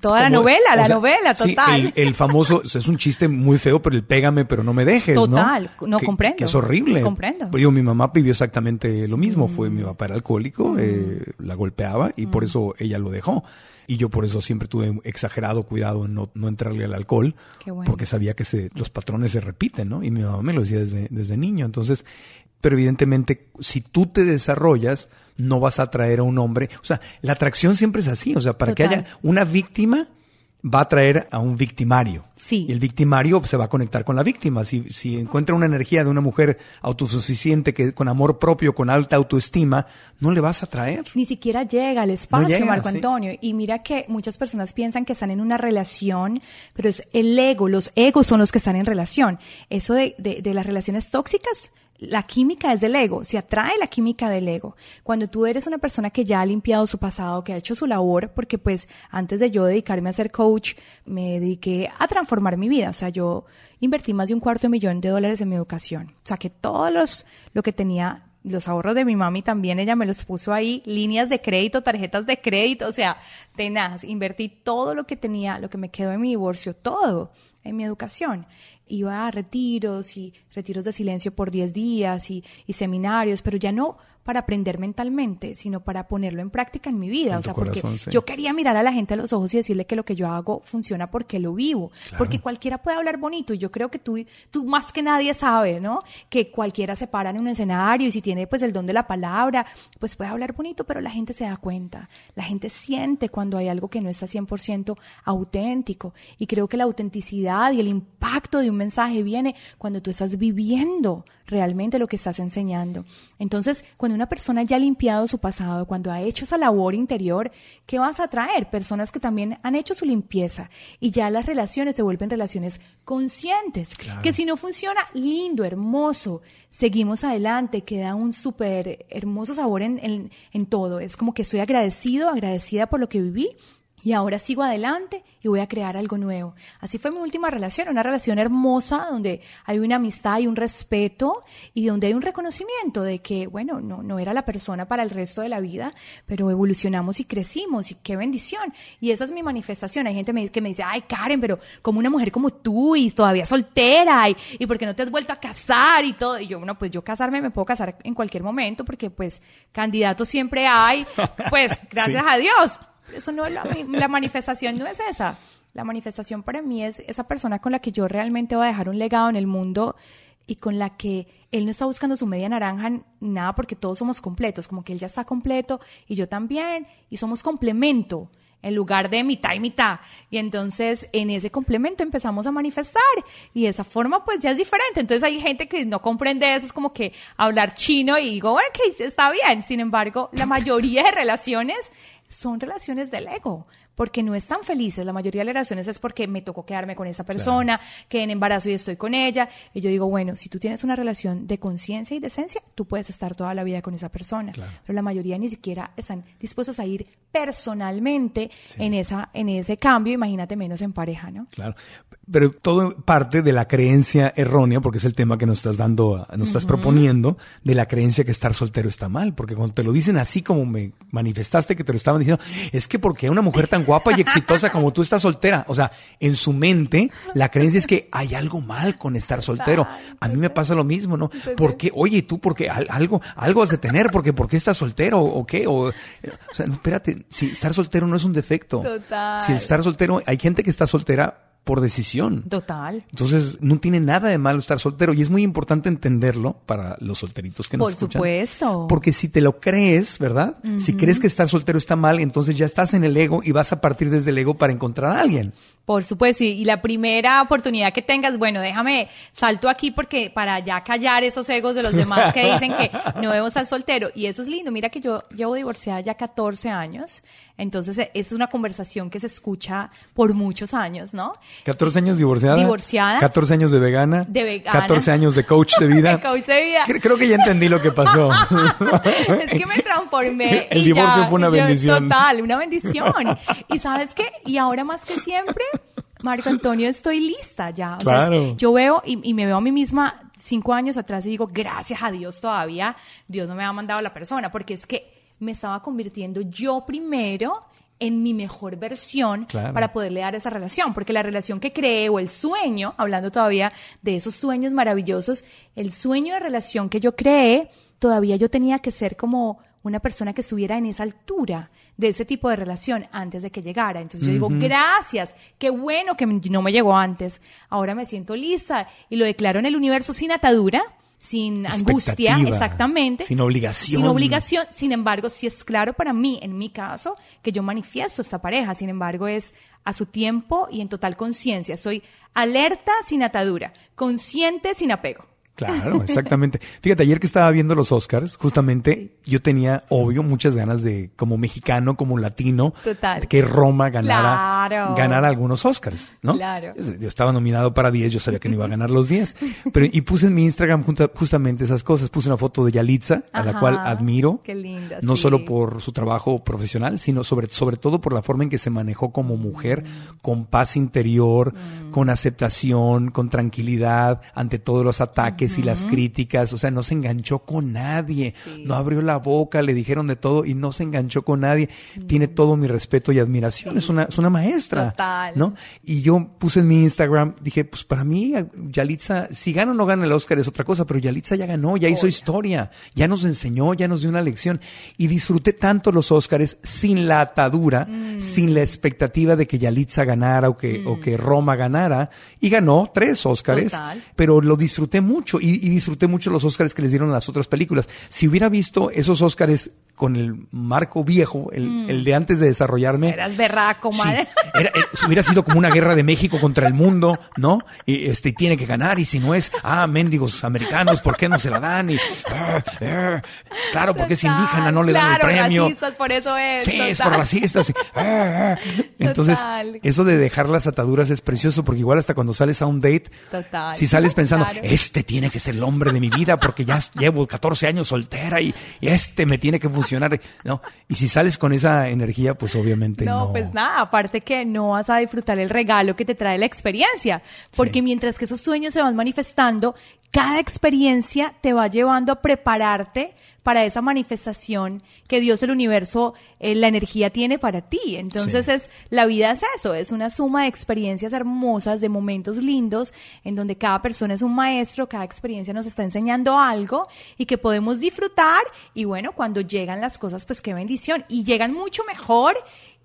Toda la novela, la novela, total.
Sí, el, famoso, es un chiste muy feo, pero el pégame, pero no me dejes,
total, no, comprendo.
Que es horrible.
Comprendo.
Pero yo, mi mamá vivió exactamente lo mismo. Fue mi papá era alcohólico, eh, la golpeaba y por eso ella lo dejó. Y yo por eso siempre tuve exagerado cuidado en no, no entrarle al alcohol, porque sabía que se, los patrones se repiten, ¿no? Y mi mamá me lo decía desde, desde niño. Entonces, pero evidentemente, si tú te desarrollas, no vas a atraer a un hombre. O sea, la atracción siempre es así. O sea, para que haya una víctima, va a atraer a un victimario.
Sí.
Y el victimario se va a conectar con la víctima. Si, si encuentra una energía de una mujer autosuficiente, que con amor propio, con alta autoestima, no le vas a atraer.
Ni siquiera llega al espacio, Marco Antonio. Y mira que muchas personas piensan que están en una relación, pero es el ego, los egos son los que están en relación. Eso de, de, de las relaciones tóxicas la química es del ego, se atrae la química del ego. Cuando tú eres una persona que ya ha limpiado su pasado, que ha hecho su labor, porque pues antes de yo dedicarme a ser coach, me dediqué a transformar mi vida. O sea, yo invertí más de un cuarto de millón de dólares en mi educación. O sea, que todos los, lo que tenía, los ahorros de mi mami también, ella me los puso ahí, líneas de crédito, tarjetas de crédito, o sea, tenaz. Invertí todo lo que tenía, lo que me quedó en mi divorcio, todo en mi educación iba a retiros y retiros de silencio por 10 días y, y, seminarios, pero ya no para aprender mentalmente, sino para ponerlo en práctica en mi vida.
En
o sea,
corazón,
porque
sí.
yo quería mirar a la gente a los ojos y decirle que lo que yo hago funciona porque lo vivo.
Claro.
Porque cualquiera puede hablar bonito y yo creo que tú, tú más que nadie sabe, ¿no? Que cualquiera se para en un escenario y si tiene pues el don de la palabra, pues puede hablar bonito, pero la gente se da cuenta. La gente siente cuando hay algo que no está 100% auténtico. Y creo que la autenticidad y el impacto de un mensaje viene cuando tú estás viviendo realmente lo que estás enseñando. Entonces, cuando una persona ya ha limpiado su pasado, cuando ha hecho esa labor interior, ¿qué vas a traer? Personas que también han hecho su limpieza y ya las relaciones se vuelven relaciones conscientes.
Claro.
Que si no funciona, lindo, hermoso, seguimos adelante, queda un súper hermoso sabor en, en, en todo. Es como que estoy agradecido, agradecida por lo que viví y ahora sigo adelante y voy a crear algo nuevo. Así fue mi última relación, una relación hermosa donde hay una amistad y un respeto y donde hay un reconocimiento de que, bueno, no, no era la persona para el resto de la vida, pero evolucionamos y crecimos y qué bendición. Y esa es mi manifestación. Hay gente que me dice, ay Karen, pero como una mujer como tú y todavía soltera y, y por qué no te has vuelto a casar y todo. Y yo, bueno, pues yo casarme me puedo casar en cualquier momento porque pues candidatos siempre hay, pues gracias sí. a Dios eso no es la, la, manifestación, no es esa. La manifestación para mí es esa persona con la que yo realmente voy a dejar un legado en el mundo y con la que él no está buscando su media naranja, nada, porque todos somos completos, como que él ya está completo y yo también, y somos complemento en lugar de mitad y mitad. Y entonces en ese complemento empezamos a manifestar y esa forma pues ya es diferente. Entonces hay gente que no comprende eso, es como que hablar chino y digo, bueno, que está bien. Sin embargo, la mayoría de relaciones son relaciones del ego porque no están felices. La mayoría de las relaciones es porque me tocó quedarme con esa persona, que en embarazo y estoy con ella. Y yo digo, bueno, si tú tienes una relación de conciencia y decencia, tú puedes estar toda la vida con esa persona. Pero la mayoría ni siquiera están dispuestos a ir personalmente en, esa, en ese cambio, imagínate menos en pareja, ¿no?
Claro. Pero todo parte de la creencia errónea, porque es el tema que nos estás dando, nos estás proponiendo, de la creencia que estar soltero está mal. Porque cuando te lo dicen así como me manifestaste que te lo estaban diciendo, es que porque una mujer tan guapa y exitosa como tú estás soltera. O sea, en su mente, la creencia es que hay algo mal con estar soltero. A mí me pasa lo mismo, ¿no? Porque, oye, tú, porque algo, algo has de tener, porque, ¿por qué estás soltero o qué? O, o sea, espérate, si estar soltero no es un defecto.
Total.
Si estar soltero, hay gente que está soltera por decisión.
Total.
Entonces, no tiene nada de malo estar soltero y es muy importante entenderlo para los solteritos que nos
por
escuchan.
Por supuesto.
Porque si te lo crees, ¿verdad? Si crees que estar soltero está mal, entonces ya estás en el ego y vas a partir desde el ego para encontrar a alguien.
Por supuesto, y la primera oportunidad que tengas, bueno, déjame salto aquí porque para ya callar esos egos de los demás que dicen que no debemos estar soltero. Y eso es lindo. Mira que yo llevo divorciada ya 14 años. Entonces, esa es una conversación que se escucha por muchos años, ¿no?
14 años divorciada.
Divorciada.
14 años de vegana.
De vegana.
14 años de coach de vida.
de coach de vida.
Creo que ya entendí lo que pasó.
es que me transformé.
El
y
divorcio
ya,
fue una bendición.
Total, una bendición. y sabes qué? Y ahora más que siempre, Marco Antonio, estoy lista ya. O sea, yo veo y, y me veo a mí misma cinco años atrás y digo, gracias a Dios todavía, Dios no me ha mandado la persona, porque es que me estaba convirtiendo yo primero en mi mejor versión
Claro.
para poderle dar esa relación, porque la relación que creé o el sueño, hablando todavía de esos sueños maravillosos, el sueño de relación que yo creé, todavía yo tenía que ser como una persona que estuviera en esa altura de ese tipo de relación antes de que llegara. Entonces yo digo, gracias, qué bueno que no me llegó antes. Ahora me siento lista y lo declaro en el universo sin atadura, sin angustia, exactamente.
sin obligación.
Sin obligación. Sin embargo, sí es claro para mí, en mi caso, que yo manifiesto esta pareja. Sin embargo, es a su tiempo y en total conciencia. Soy alerta sin atadura, consciente sin apego.
Claro, exactamente. Fíjate, ayer que estaba viendo los Oscars, justamente yo tenía, obvio, muchas ganas de, como mexicano, como latino,
Total.
de que Roma ganara,
Claro.
ganara algunos Oscars, ¿no?
Claro.
Yo estaba nominado para 10, yo sabía que no iba a ganar los 10. Pero, y puse en mi Instagram junta- justamente esas cosas. Puse una foto de Yalitza, a la cual admiro.
Qué linda,
No
sí.
solo por su trabajo profesional, sino sobre, sobre todo por la forma en que se manejó como mujer,
Mm.
con paz interior, con aceptación, con tranquilidad ante todos los ataques y las críticas. O sea, no se enganchó con nadie, no abrió la boca, le dijeron de todo y no se enganchó con nadie. Tiene todo mi respeto y admiración. Es una, es una maestra.
Mm. Total.
¿no? Y yo puse en mi Instagram, dije, pues para mí, Yalitza, si gana o no gana el Oscar es otra cosa, pero Yalitza ya ganó, ya hizo historia, ya nos enseñó, ya nos dio una lección. Y disfruté tanto los Oscars sin la atadura,
Mm.
sin la expectativa de que Yalitza ganara o que, o que Roma ganara. Y ganó tres Oscars,
Total.
pero lo disfruté mucho y, y disfruté mucho los Oscars que les dieron a las otras películas. Si hubiera visto esos Oscars con el marco viejo, el, el de antes de desarrollarme.
Eras berraco,
Sí,
madre.
era- eh, hubiera sido como una guerra de México contra el mundo, ¿no? Y este tiene que ganar y si no es, ah, mendigos americanos, ¿por qué no se la dan? Y ah, ah, claro, porque es indígena, no le dan el
claro,
premio.
racistas, por eso es.
Sí, es por racistas. y, ah, ah. Entonces,
Total.
eso de dejar las ataduras es precioso porque igual hasta cuando sales a un date,
Total.
si sales pensando,
Claro.
este tiene que ser el hombre de mi vida porque ya llevo 14 años soltera y, y este me tiene que funcionar, ¿no? Y si sales con esa energía, pues obviamente no.
No, pues nada, aparte que no vas a disfrutar el regalo que te trae la experiencia, porque mientras que esos sueños se van manifestando, cada experiencia te va llevando a prepararte para esa manifestación que Dios, el universo, eh, la energía tiene para ti. Entonces
Sí.
es la vida es eso, es una suma de experiencias hermosas, de momentos lindos, en donde cada persona es un maestro, cada experiencia nos está enseñando algo y que podemos disfrutar. Y bueno, cuando llegan las cosas, pues qué bendición. Y llegan mucho mejor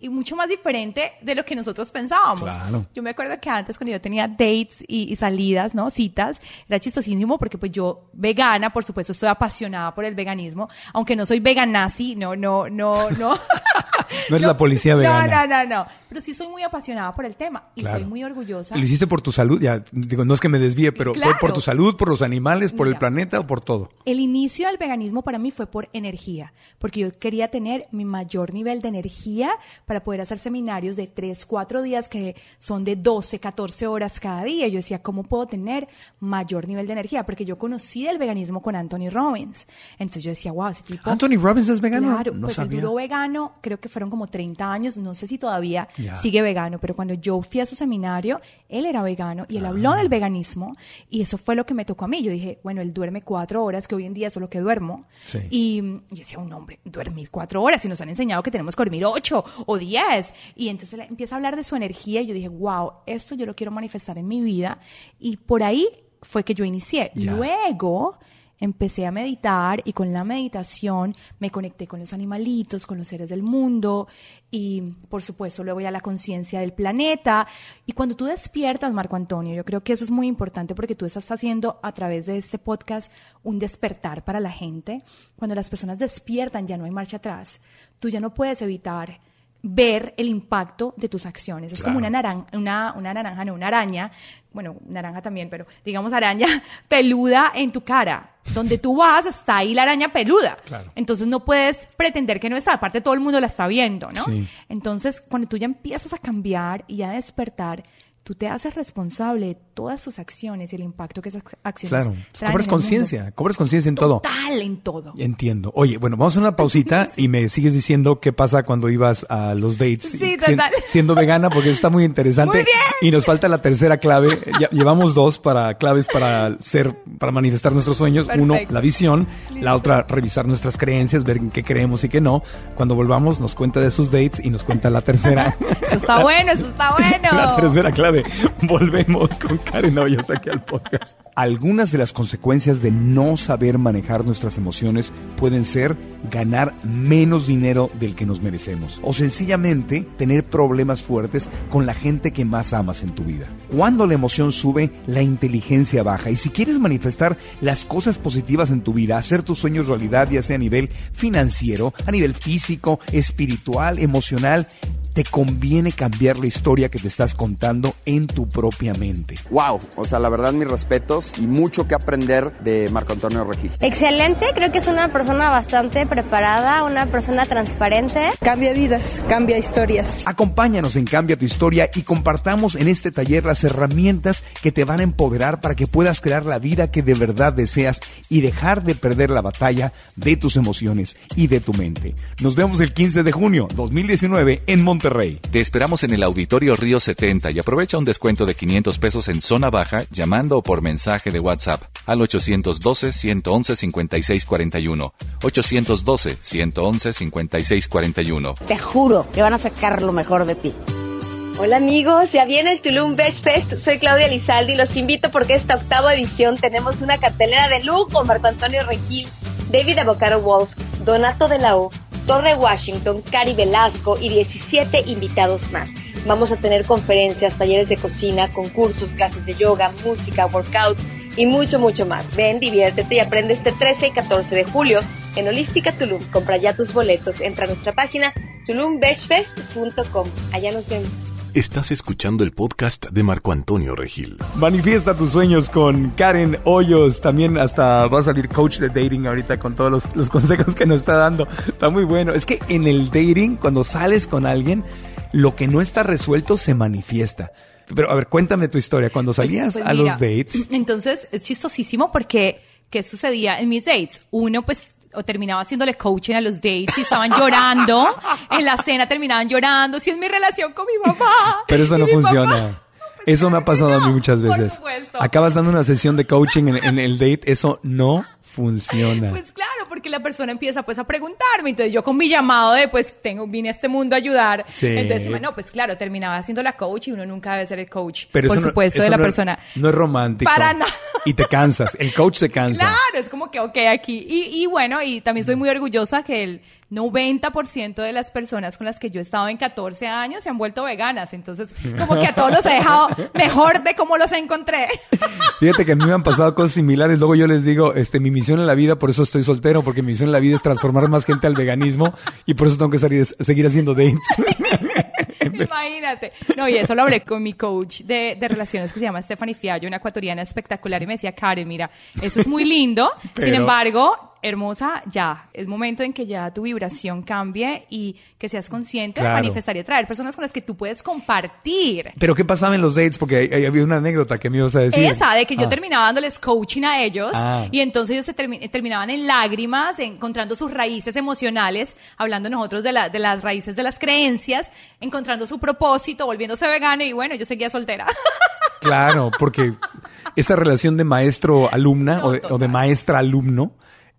y mucho más diferente de lo que nosotros pensábamos.
Claro.
Yo me acuerdo que antes cuando yo tenía dates y, y salidas, ¿no? Citas, era chistosísimo porque pues yo vegana, por supuesto, estoy apasionada por el veganismo, aunque no soy veganazi, no, no, no, no.
No eres la policía vegana.
No, no, no, no. Pero sí soy muy apasionada por el tema y
Claro.
soy muy orgullosa.
Lo hiciste por tu salud, ya digo, no es que me desvíe, pero
Claro.
fue por tu salud, por los animales, por el planeta o por todo.
El inicio del veganismo para mí fue por energía, porque yo quería tener mi mayor nivel de energía para poder hacer seminarios de 3, 4 días que son de 12, 14 horas cada día. Yo decía, ¿cómo puedo tener mayor nivel de energía? Porque yo conocí el veganismo con Anthony Robbins. Entonces yo decía, wow, ese tipo...
Anthony Robbins es vegano.
Claro,
no
pues
sabía.
duró vegano, creo que fueron como 30 años, no sé si todavía
Ya.
sigue vegano, pero cuando yo fui a su seminario, él era vegano y él
Ah.
habló del veganismo y eso fue lo que me tocó a mí. Yo dije, bueno, él duerme cuatro horas, que hoy en día es lo que duermo.
Sí.
Y yo decía, un hombre, dormir cuatro horas y nos han enseñado que tenemos que dormir ocho o diez. Y entonces él empieza a hablar de su energía y yo dije, wow, esto yo lo quiero manifestar en mi vida. Y por ahí fue que yo inicié.
Ya.
Luego empecé a meditar y con la meditación me conecté con los animalitos, con los seres del mundo y por supuesto luego ya la conciencia del planeta. Y cuando tú despiertas, Marco Antonio, yo creo que eso es muy importante porque tú estás haciendo a través de este podcast un despertar para la gente. Cuando las personas despiertan ya no hay marcha atrás. Tú ya no puedes evitar ver el impacto de tus acciones. Es como una naranja, una, una naranja, no, una araña, bueno, naranja también, pero digamos araña peluda en tu cara. Donde tú vas, está ahí la araña peluda.
Claro.
Entonces no puedes pretender que no está. Aparte todo el mundo la está viendo, ¿no?
Sí.
Entonces, cuando tú ya empiezas a cambiar y a despertar, tú te haces responsable de todas tus acciones y el impacto que esas acciones
Claro,
traen
cobras conciencia, cobras conciencia en todo.
Total, en todo.
Entiendo. Oye, bueno, vamos a una pausita y me sigues diciendo qué pasa cuando ibas a los dates
Sí, total.
siendo vegana, porque eso está muy interesante.
Muy bien.
Y nos falta la tercera clave. Ya- llevamos dos para claves para ser, para manifestar nuestros sueños. Uno, la visión. La otra, revisar nuestras creencias, ver en qué creemos y qué no. Cuando volvamos, nos cuenta de sus dates y nos cuenta la tercera.
Eso está bueno, eso está bueno.
La tercera clave. Volvemos con Karen Hoyos aquí al podcast. Algunas de las consecuencias de no saber manejar nuestras emociones pueden ser ganar menos dinero del que nos merecemos o sencillamente tener problemas fuertes con la gente que más amas en tu vida. Cuando la emoción sube, la inteligencia baja y si quieres manifestar las cosas positivas en tu vida, hacer tus sueños realidad, ya sea a nivel financiero, a nivel físico, espiritual, emocional, te conviene cambiar la historia que te estás contando en tu propia mente.
Wow, o sea, la verdad mis respetos y mucho que aprender de Marco Antonio Regil.
Excelente, creo que es una persona bastante preparada, una persona transparente.
Cambia vidas, cambia historias.
Acompáñanos en Cambia tu historia y compartamos en este taller las herramientas que te van a empoderar para que puedas crear la vida que de verdad deseas y dejar de perder la batalla de tus emociones y de tu mente. Nos vemos el 15 de junio 2019 en Monterrey.
Te esperamos en el Auditorio Río 70 y aprovecha un descuento de 500 pesos en zona baja llamando o por mensaje de WhatsApp al 812-111-5641. 812-111-5641.
Te juro que van a sacar lo mejor de ti.
Hola amigos, ya viene el Tulum Beach Fest. Soy Claudia Lizaldi y los invito porque esta octava edición tenemos una cartelera de lujo. Marco Antonio Regil, David Avocado Wolf, Donato de la O, Torre Washington, Cari Velasco y 17 invitados más. Vamos a tener conferencias, talleres de cocina, concursos, clases de yoga, música, workouts y mucho, mucho más. Ven, diviértete y aprende este 13 y 14 de julio en Holística Tulum. Compra ya tus boletos. Entra a nuestra página tulumbeachfest.com. Allá nos vemos.
Estás escuchando el podcast de Marco Antonio Regil.
Manifiesta tus sueños con Karen Hoyos. También hasta va a salir coach de dating ahorita con todos los, los consejos que nos está dando. Está muy bueno. Es que en el dating, cuando sales con alguien, lo que no está resuelto se manifiesta. Pero a ver, cuéntame tu historia. Cuando salías
Pues
a
mira,
los dates,
Entonces es chistosísimo porque ¿qué sucedía en mis dates? Uno pues o terminaba haciéndole coaching a los dates y estaban llorando. en la cena terminaban llorando. Si es mi relación con mi papá.
pero eso no funciona.
papá-
Eso me ha pasado a mí muchas
por
veces.
supuesto.
Acabas dando una sesión de coaching en, en el date, eso no funciona.
Pues claro, porque la persona empieza pues a preguntarme, entonces yo con mi llamado de pues tengo, vine a este mundo a ayudar,
Sí.
entonces bueno, pues claro, terminaba siendo la coach y uno nunca debe ser el coach,
Pero
por
no-
supuesto,
eso
de la
no es-
persona.
No es romántico.
Para nada.
Y te cansas. El coach se cansa.
Claro, es como que, ok, aquí. Y, y bueno, y también soy muy orgullosa que el 90% de las personas con las que yo he estado en 14 años se han vuelto veganas. Entonces, como que a todos los he dejado mejor de cómo los encontré.
Fíjate que a mí me han pasado cosas similares. Luego yo les digo, este, mi misión en la vida, por eso estoy soltero, porque mi misión en la vida es transformar más gente al veganismo y por eso tengo que salir, seguir haciendo dates.
Imagínate. No, y eso lo hablé con mi coach de, de relaciones que se llama Stephanie Fiallo, una ecuatoriana espectacular, y me decía, Karen, mira, eso es muy lindo,
Pero-
sin embargo, hermosa, ya, es momento en que ya tu vibración cambie y que seas consciente
Claro.
de manifestar y atraer personas con las que tú puedes compartir.
Pero ¿qué pasaba en los dates? Porque había una anécdota que me ibas a decir.
Esa, de que yo
Ah.
terminaba dándoles coaching a ellos
Ah.
y entonces ellos se termi- terminaban en lágrimas, encontrando sus raíces emocionales, hablando nosotros de, la- de las raíces de las creencias, encontrando su propósito, volviéndose vegana y bueno, yo seguía soltera.
Claro, porque esa relación de maestro-alumna o, de, o de maestra-alumno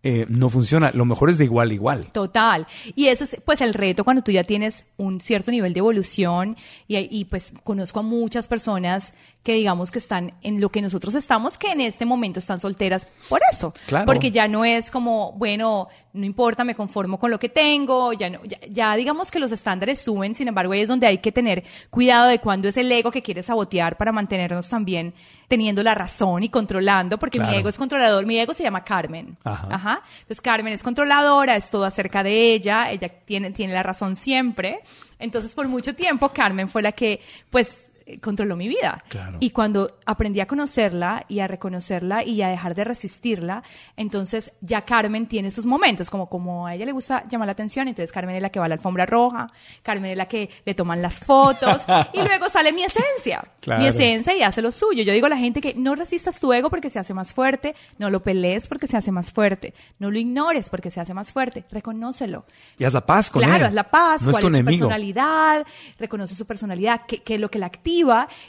eh, no funciona. Lo mejor es de igual a igual.
Total. Y ese es pues el reto cuando tú ya tienes un cierto nivel de evolución y, y, pues conozco a muchas personas que digamos que están en lo que nosotros estamos, que en este momento están solteras por eso.
Claro.
Porque ya no es como, bueno, no importa, me conformo con lo que tengo, ya, no, ya, ya digamos que los estándares suben, sin embargo ahí es donde hay que tener cuidado de cuándo es el ego que quiere sabotear para mantenernos también teniendo la razón y controlando, porque mi ego es controlador, mi ego se llama Carmen.
Ajá.
Ajá. Entonces Carmen es controladora, es todo acerca de ella, ella tiene, tiene la razón siempre. Entonces por mucho tiempo Carmen fue la que pues controló mi vida.
Claro.
Y cuando aprendí a conocerla y a reconocerla y a dejar de resistirla, entonces ya Carmen tiene sus momentos, como, como a ella le gusta llamar la atención, entonces Carmen es la que va a la alfombra roja, Carmen es la que le toman las fotos y luego sale mi esencia,
Claro.
mi esencia y hace lo suyo. Yo digo a la gente que no resistas tu ego porque se hace más fuerte, no lo pelees porque se hace más fuerte, no lo ignores porque se hace más fuerte, reconócelo.
Y haz la paz con
Claro,
él.
haz la paz,
No es
cuál
tu
es su
enemigo.
personalidad, reconoce su personalidad, qué, qué es lo que la activa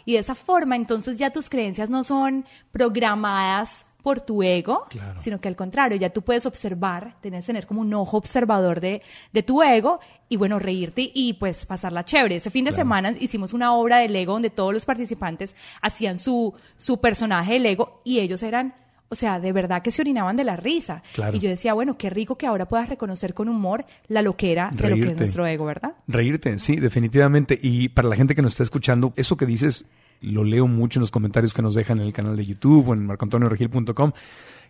y de esa forma entonces ya tus creencias no son programadas por tu ego,
Claro.
sino que al contrario, ya tú puedes observar, tienes que tener como un ojo observador de, de tu ego y bueno, reírte y pues pasarla chévere. Ese fin de semana hicimos una obra del ego donde todos los participantes hacían su, su personaje del ego y ellos eran... O sea, de verdad que se orinaban de la risa.
Claro.
Y yo decía, bueno, qué rico que ahora puedas reconocer con humor la loquera de lo que es nuestro ego, ¿verdad?
Reírte, sí, definitivamente. Y para la gente que nos está escuchando, eso que dices lo leo mucho en los comentarios que nos dejan en el canal de YouTube o en marcoantonioregil.com.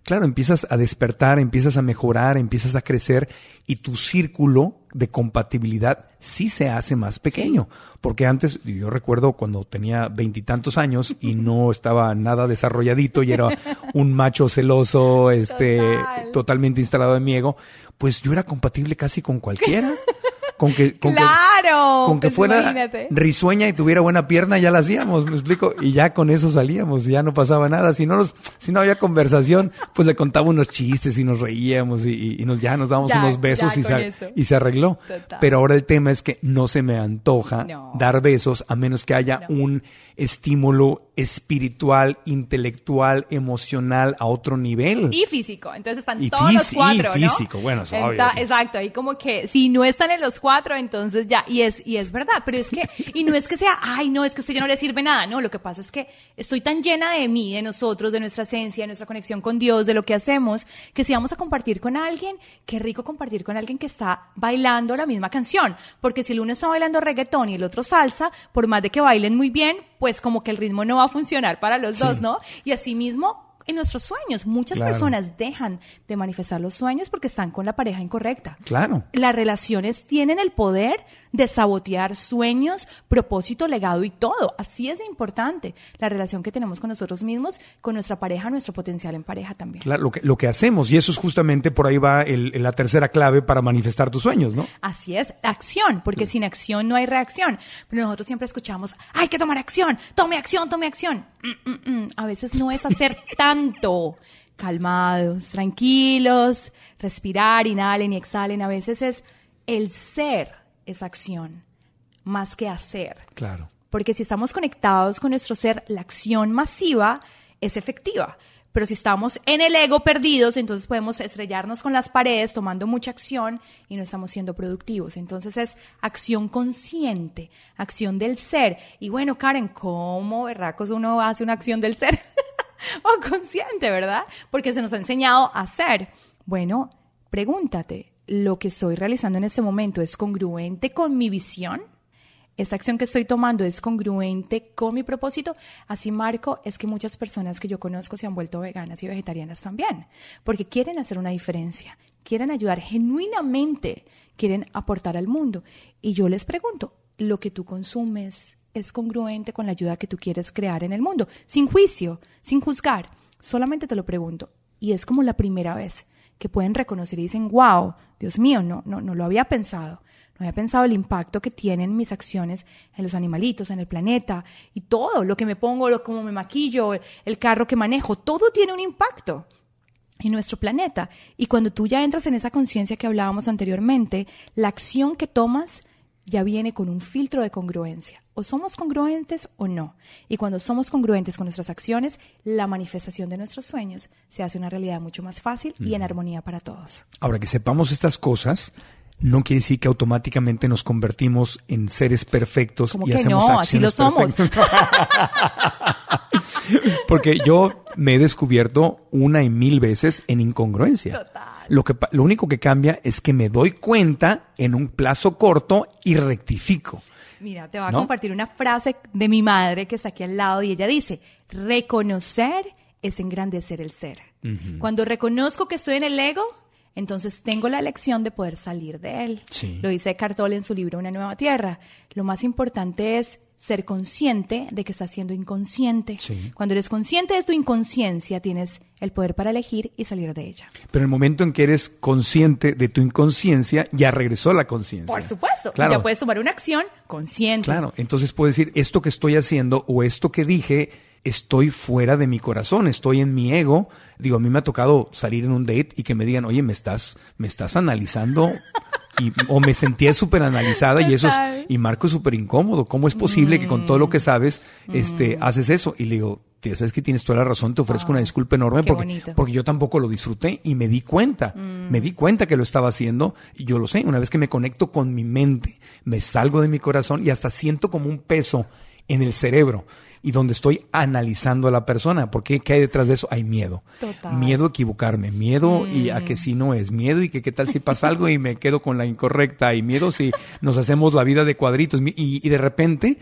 Claro, empiezas a despertar, empiezas a mejorar, empiezas a crecer y tu círculo de compatibilidad sí se hace más pequeño. Porque antes, yo recuerdo cuando tenía veintitantos años y no estaba nada desarrolladito y era un macho celoso, este,
Total.
totalmente instalado en mi ego, pues yo era compatible casi con cualquiera. Con que, con que-
¡Claro!
con que
Pues
fuera
imagínate.
risueña y tuviera buena pierna, ya la hacíamos, me explico, y ya con eso salíamos, y ya no pasaba nada. Si no nos, si no había conversación, pues le contaba unos chistes y nos reíamos y, y- y nos ya nos dábamos
Ya,
unos besos y se, y se arregló.
Total.
Pero ahora el tema es que no se me antoja
No.
dar besos a menos que haya
No.
un estímulo espiritual, intelectual, emocional a otro nivel.
Y físico. Entonces están
Y
todos los
fisi- y
cuatro, ¿no?
físico, bueno, es obvio, sí.
Exacto. Ahí como que si no están en los cuatro, entonces ya. Y es, y es verdad. Pero es que, y no es que sea, ay, no, es que a usted ya no le sirve nada. No, lo que pasa es que estoy tan llena de mí, de nosotros, de nuestra esencia, de nuestra conexión con Dios, de lo que hacemos, que si vamos a compartir con alguien, qué rico compartir con alguien que está bailando la misma canción. Porque si el uno está bailando reggaetón y el otro salsa, por más de que bailen muy bien, pues como que el ritmo no va a funcionar para los
Sí.
dos, ¿no? Y asimismo, en nuestros sueños, muchas
Claro.
personas dejan de manifestar los sueños porque están con la pareja incorrecta.
Claro.
Las relaciones tienen el poder de sabotear sueños, propósito, legado y todo. Así es de importante la relación que tenemos con nosotros mismos, con nuestra pareja, nuestro potencial en pareja también.
Claro, lo que, lo que hacemos, y eso es justamente por ahí va el- la tercera clave para manifestar tus sueños, ¿no?
Así es, acción, porque sin acción no hay reacción. Pero nosotros siempre escuchamos, hay que tomar acción, tome acción, tome acción. Mm, mm, mm. A veces no es hacer tanto. Calmados, tranquilos, respirar, inhalen y exhalen. A veces es el ser esa acción, más que hacer.
Claro.
Porque si estamos conectados con nuestro ser, la acción masiva es efectiva. Pero si estamos en el ego perdidos, entonces podemos estrellarnos con las paredes tomando mucha acción y no estamos siendo productivos. Entonces es acción consciente, acción del ser. Y bueno, Karen, ¿cómo berracos uno hace una acción del ser? o consciente, ¿verdad? Porque se nos ha enseñado a hacer. Bueno, pregúntate, lo que estoy realizando en este momento es congruente con mi visión, esta acción que estoy tomando es congruente con mi propósito, así marco es que muchas personas que yo conozco se han vuelto veganas y vegetarianas también, porque quieren hacer una diferencia, quieren ayudar genuinamente, quieren aportar al mundo. Y yo les pregunto, ¿lo que tú consumes es congruente con la ayuda que tú quieres crear en el mundo? Sin juicio, sin juzgar, solamente te lo pregunto. Y es como la primera vez que pueden reconocer y dicen, wow, Dios mío, no, no, no lo había pensado. No había pensado el impacto que tienen mis acciones en los animalitos, en el planeta y todo, lo que me pongo, lo, cómo me maquillo, el carro que manejo, todo tiene un impacto en nuestro planeta. Y cuando tú ya entras en esa conciencia que hablábamos anteriormente, la acción que tomas ya viene con un filtro de congruencia. O somos congruentes o no. Y cuando somos congruentes con nuestras acciones, la manifestación de nuestros sueños se hace una realidad mucho más fácil y en armonía para todos.
Ahora que sepamos estas cosas, no quiere decir que automáticamente nos convertimos en seres perfectos
Como
y
que
hacemos
no, así lo somos.
Porque yo me he descubierto una y mil veces en incongruencia. Lo, que, lo único que cambia es que me doy cuenta en un plazo corto y rectifico.
Mira, te voy a
¿No?
compartir una frase de mi madre que está aquí al lado y ella dice, reconocer es engrandecer el ser. Cuando reconozco que estoy en el ego, entonces tengo la elección de poder salir de él.
Sí.
Lo dice Eckhart Tolle en su libro Una nueva tierra. Lo más importante es ser consciente de que estás siendo inconsciente.
Sí.
Cuando eres consciente de tu inconsciencia, tienes el poder para elegir y salir de ella.
Pero en el momento en que eres consciente de tu inconsciencia, ya regresó la conciencia.
Por supuesto.
Claro.
Ya puedes tomar una acción consciente.
Claro, entonces puedes decir, esto que estoy haciendo o esto que dije, estoy fuera de mi corazón, estoy en mi ego. Digo, a mí me ha tocado salir en un date y que me digan, oye, me estás, me estás analizando. Y, o me sentía súper analizada y eso es, y Marco es súper incómodo. ¿Cómo es posible que con todo lo que sabes, este, haces eso? Y le digo, sabes que tienes toda la razón, te ofrezco una disculpa enorme
qué
porque,
bonito.
porque yo tampoco lo disfruté y me di cuenta, me di cuenta que lo estaba haciendo y yo lo sé, una vez que me conecto con mi mente, me salgo de mi corazón y hasta siento como un peso en el cerebro y donde estoy analizando a la persona, porque ¿qué hay detrás de eso? Hay miedo.
Total.
Miedo a equivocarme, miedo y a que si no es, miedo y que qué tal si pasa algo y me quedo con la incorrecta y miedo si nos hacemos la vida de cuadritos y, y de repente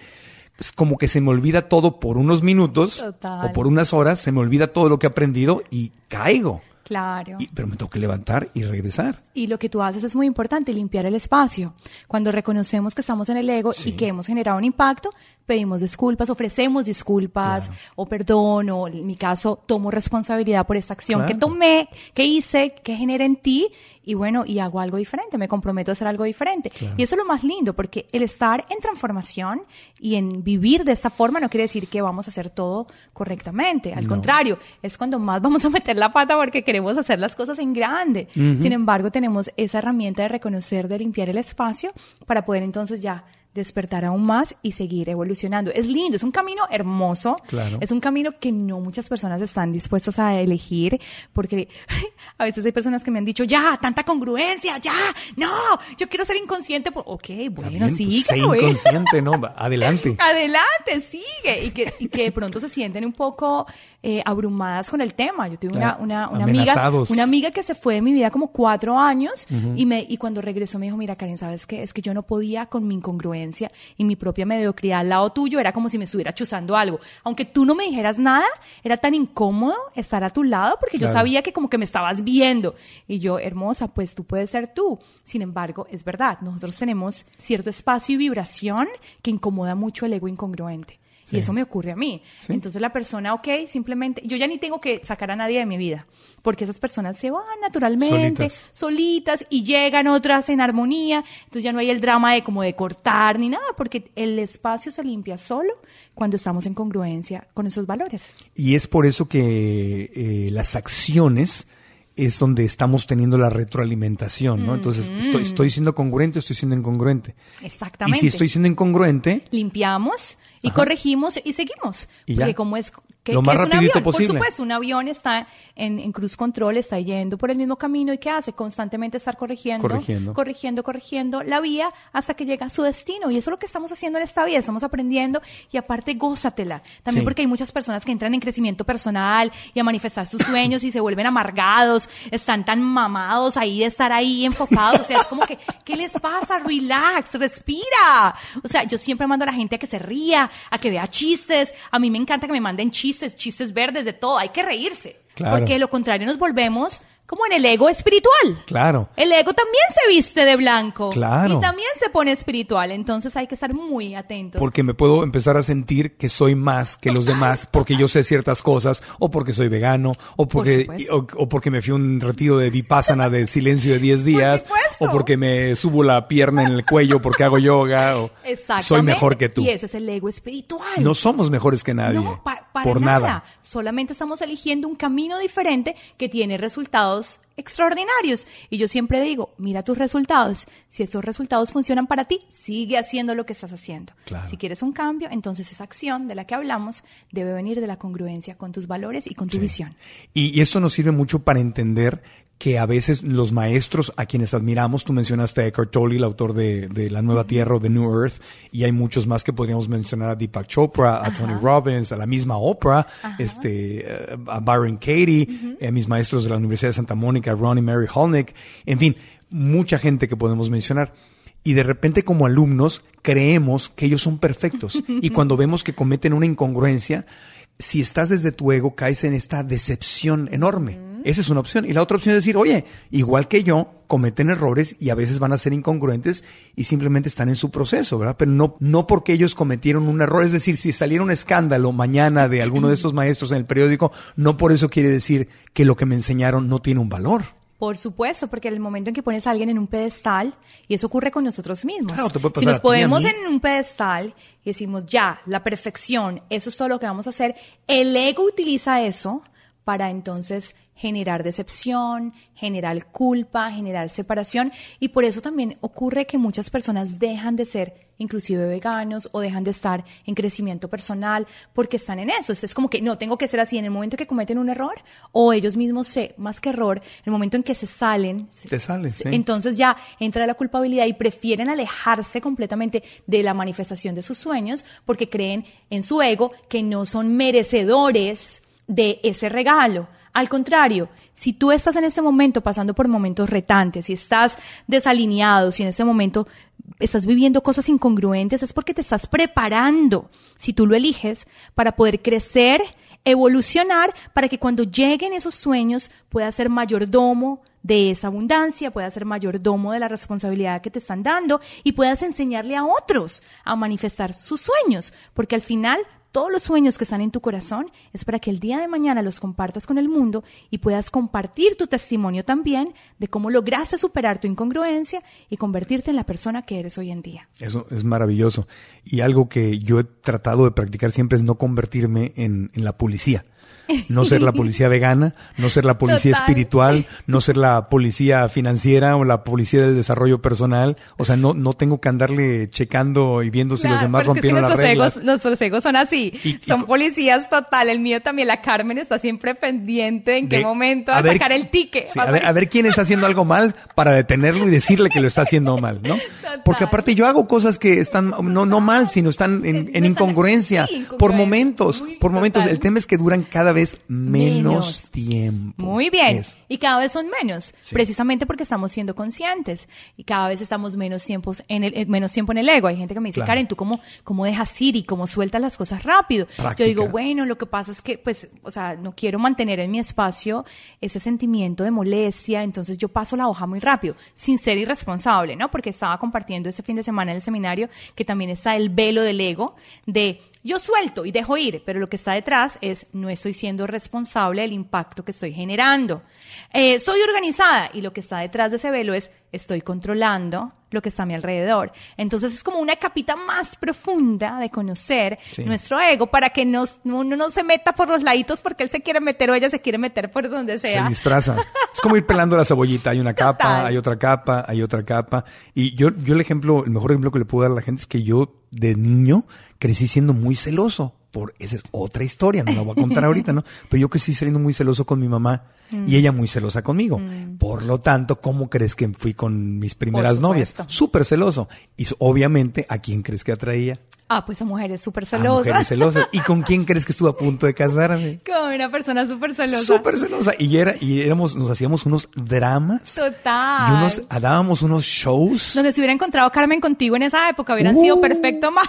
pues como que se me olvida todo por unos minutos
Total.
o por unas horas, se me olvida todo lo que he aprendido y caigo.
Claro.
Y- pero me tengo que levantar y regresar.
Y lo que tú haces es muy importante, limpiar el espacio. Cuando reconocemos que estamos en el ego y que hemos generado un impacto, pedimos disculpas, ofrecemos disculpas o perdón, o en mi caso, tomo responsabilidad por esta acción que tomé, que hice, que generé en ti y bueno, y hago algo diferente, me comprometo a hacer algo diferente.
Claro.
Y eso es lo más lindo, porque el estar en transformación y en vivir de esta forma no quiere decir que vamos a hacer todo correctamente. Al
No.
contrario, es cuando más vamos a meter la pata porque queremos hacer las cosas en grande.
Ujú.
Sin embargo, tenemos esa herramienta de reconocer, de limpiar el espacio para poder entonces ya despertar aún más y seguir evolucionando. Es lindo, es un camino hermoso.
Claro.
Es un camino que no muchas personas están dispuestos a elegir porque a veces hay personas que me han dicho, ya, tanta congruencia, ya, no, yo quiero ser inconsciente. Por... Ok, bueno,
pues,
sigue.
sé inconsciente, ¿no? Adelante.
Adelante, sigue. Y que, y que de pronto se sienten un poco eh, abrumadas con el tema. Yo tuve una, una, una amiga, una amiga que se fue de mi vida como cuatro años y, me, y cuando regresó me dijo, mira Karen, ¿sabes qué? Es que yo no podía con mi incongruencia y mi propia mediocridad al lado tuyo. Era como si me estuviera chuzando algo. Aunque tú no me dijeras nada, era tan incómodo estar a tu lado porque yo sabía que como que me estabas viendo. Y yo, hermosa, pues tú puedes ser tú. Sin embargo, es verdad, nosotros tenemos cierto espacio y vibración que incomoda mucho el ego incongruente.
Sí.
Y eso me ocurre a mí. Entonces la persona, ok, simplemente, yo ya ni tengo que sacar a nadie de mi vida, porque esas personas se van naturalmente,
Solitas.
solitas, y llegan otras en armonía. Entonces ya no hay el drama de como de cortar ni nada, porque el espacio se limpia solo cuando estamos en congruencia con nuestros valores.
Y es por eso que eh, las acciones es donde estamos teniendo la retroalimentación, ¿no? Entonces, estoy, estoy siendo congruente, estoy siendo incongruente.
Exactamente.
Y si estoy siendo incongruente,
limpiamos Y corregimos y seguimos.
Y
porque como es que,
Lo
que
más
es un avión,
posible.
por supuesto, un avión está en, en cruise control, está yendo por el mismo camino y ¿qué hace? Constantemente estar corrigiendo,
Corrigiendo.
corrigiendo, corrigiendo la vía hasta que llega a su destino. Y eso es lo que estamos haciendo en esta vida, estamos aprendiendo y aparte gózatela. También
Sí.
porque hay muchas personas que entran en crecimiento personal y a manifestar sus sueños y se vuelven amargados, están tan mamados ahí de estar ahí enfocados. O sea, es como que, ¿qué les pasa? Relax, respira. O sea, yo siempre mando a la gente a que se ría, a que vea chistes. A mí me encanta que me manden chistes, chistes verdes, de todo. Hay que reírse.
Claro.
Porque de lo contrario nos volvemos como en el ego espiritual.
Claro.
El ego también se viste de blanco.
Claro.
Y también se pone espiritual. Entonces hay que estar muy atentos.
Porque me puedo empezar a sentir que soy más que los demás porque yo sé ciertas cosas o porque soy vegano o porque, o, o porque me fui a un retiro de vipassana de silencio de 10 días o porque me subo la pierna en el cuello porque hago yoga o soy mejor que tú.
Y ese es el ego espiritual.
No somos mejores que nadie.
No, pa- para
por
nada.
nada.
Solamente estamos eligiendo un camino diferente que tiene resultados extraordinarios. Y yo siempre digo, mira tus resultados. Si estos resultados funcionan para ti, sigue haciendo lo que estás haciendo.
Claro.
Si quieres un cambio, entonces esa acción de la que hablamos debe venir de la congruencia con tus valores y con tu visión.
Y, y esto nos sirve mucho para entender que a veces los maestros a quienes admiramos, tú mencionaste a Eckhart Tolle, el autor de, de La Nueva Tierra o The New Earth, y hay muchos más que podríamos mencionar a Deepak Chopra, a Tony Robbins, a la misma Oprah, este, eh, a Byron Katie, a mis maestros de la Universidad de Santa Mónica, Ron y Mary Holnick, en fin, mucha gente que podemos mencionar. Y de repente como alumnos creemos que ellos son perfectos. y cuando vemos que cometen una incongruencia, si estás desde tu ego, caes en esta decepción enorme. Esa es una opción. Y la otra opción es decir, oye, igual que yo, cometen errores y a veces van a ser incongruentes y simplemente están en su proceso, ¿verdad? Pero no, no porque ellos cometieron un error. Es decir, si saliera un escándalo mañana de alguno de estos maestros en el periódico, no por eso quiere decir que lo que me enseñaron no tiene un valor.
Por supuesto, porque en el momento en que pones a alguien en un pedestal, y eso ocurre con nosotros mismos.
Claro, te puede
si
pasar
nos
a y a
ponemos en un pedestal y decimos, ya, la perfección, eso es todo lo que vamos a hacer, el ego utiliza eso para entonces generar decepción, generar culpa, generar separación y por eso también ocurre que muchas personas dejan de ser inclusive veganos o dejan de estar en crecimiento personal porque están en eso. Es como que no tengo que ser así en el momento que cometen un error o ellos mismos se, más que error, en el momento en que se salen,
Te sales, sí.
entonces ya entra la culpabilidad y prefieren alejarse completamente de la manifestación de sus sueños porque creen en su ego que no son merecedores de ese regalo. Al contrario, si tú estás en ese momento pasando por momentos retantes, si estás desalineado, si en ese momento estás viviendo cosas incongruentes, es porque te estás preparando, si tú lo eliges, para poder crecer, evolucionar, para que cuando lleguen esos sueños puedas ser mayordomo de esa abundancia, puedas ser mayordomo de la responsabilidad que te están dando y puedas enseñarle a otros a manifestar sus sueños, porque al final todos los sueños que están en tu corazón es para que el día de mañana los compartas con el mundo y puedas compartir tu testimonio también de cómo lograste superar tu incongruencia y convertirte en la persona que eres hoy en día.
Eso es maravilloso. Y algo que yo he tratado de practicar siempre es no convertirme en, en la policía. No ser la policía vegana, no ser la policía
Total.
espiritual, no ser la policía financiera o la policía del desarrollo personal. O sea, no, no tengo que andarle checando y viendo si los demás
porque es que
rompieron las reglas.
egos, nuestros egos son así.
Y-
son policías total. El mío también, la Carmen está siempre pendiente en qué momento
a
va a
ver-
sacar el ticket.
Sí, a, ver, a ver quién está haciendo algo mal para detenerlo y decirle que lo está haciendo mal, ¿no? Porque aparte yo hago cosas que están no, no mal, sino están en, en incongruencia
sí, incongruencia.
por momentos, por momentos.
total.
El tema es que duran cada vez menos,
Menos.
tiempo.
Muy bien. Y cada vez son menos,
Sí.
precisamente porque estamos siendo conscientes y cada vez estamos menos tiempos en el eh, menos tiempo en el ego. Hay gente que me dice,
Claro.
Karen, ¿tú cómo, cómo dejas ir y cómo sueltas las cosas rápido?
Práctica.
Yo digo, bueno, lo que pasa es que, pues, o sea, no quiero mantener en mi espacio ese sentimiento de molestia, entonces yo paso la hoja muy rápido, sin ser irresponsable, ¿no? Porque estaba compartiendo este fin de semana en el seminario que también está el velo del ego de yo suelto y dejo ir, pero lo que está detrás es no es estoy siendo responsable del impacto que estoy generando. Eh, soy organizada y lo que está detrás de ese velo es estoy controlando lo que está a mi alrededor. Entonces es como una capita más profunda de conocer
Sí.
nuestro ego para que nos, uno no se meta por los laditos porque él se quiere meter o ella se quiere meter por donde
Se
sea.
disfraza. Es como ir pelando la cebollita. Hay una capa,
Total.
hay otra capa, hay otra capa. Y yo, yo el ejemplo, el mejor ejemplo que le puedo dar a la gente es que yo de niño crecí siendo muy celoso. Por, esa es otra historia, no la voy a contar ahorita, ¿no? Pero yo crecí siendo muy celoso con mi mamá
Mm.
y ella muy celosa conmigo.
Mm.
Por lo tanto, ¿cómo crees que fui con mis primeras novias? Súper celoso. Y obviamente, ¿a quién crees que atraía?
Ah, pues a mujeres súper
A
celosas.
mujeres celosas. ¿Y con quién crees que estuve a punto de casarme?
Con una persona súper celosa.
Súper celosa. Y era, y éramos, nos hacíamos unos dramas
Total.
y unos, dábamos unos shows.
Donde se hubiera encontrado Carmen contigo en esa época, hubieran
Uh.
sido perfecto más.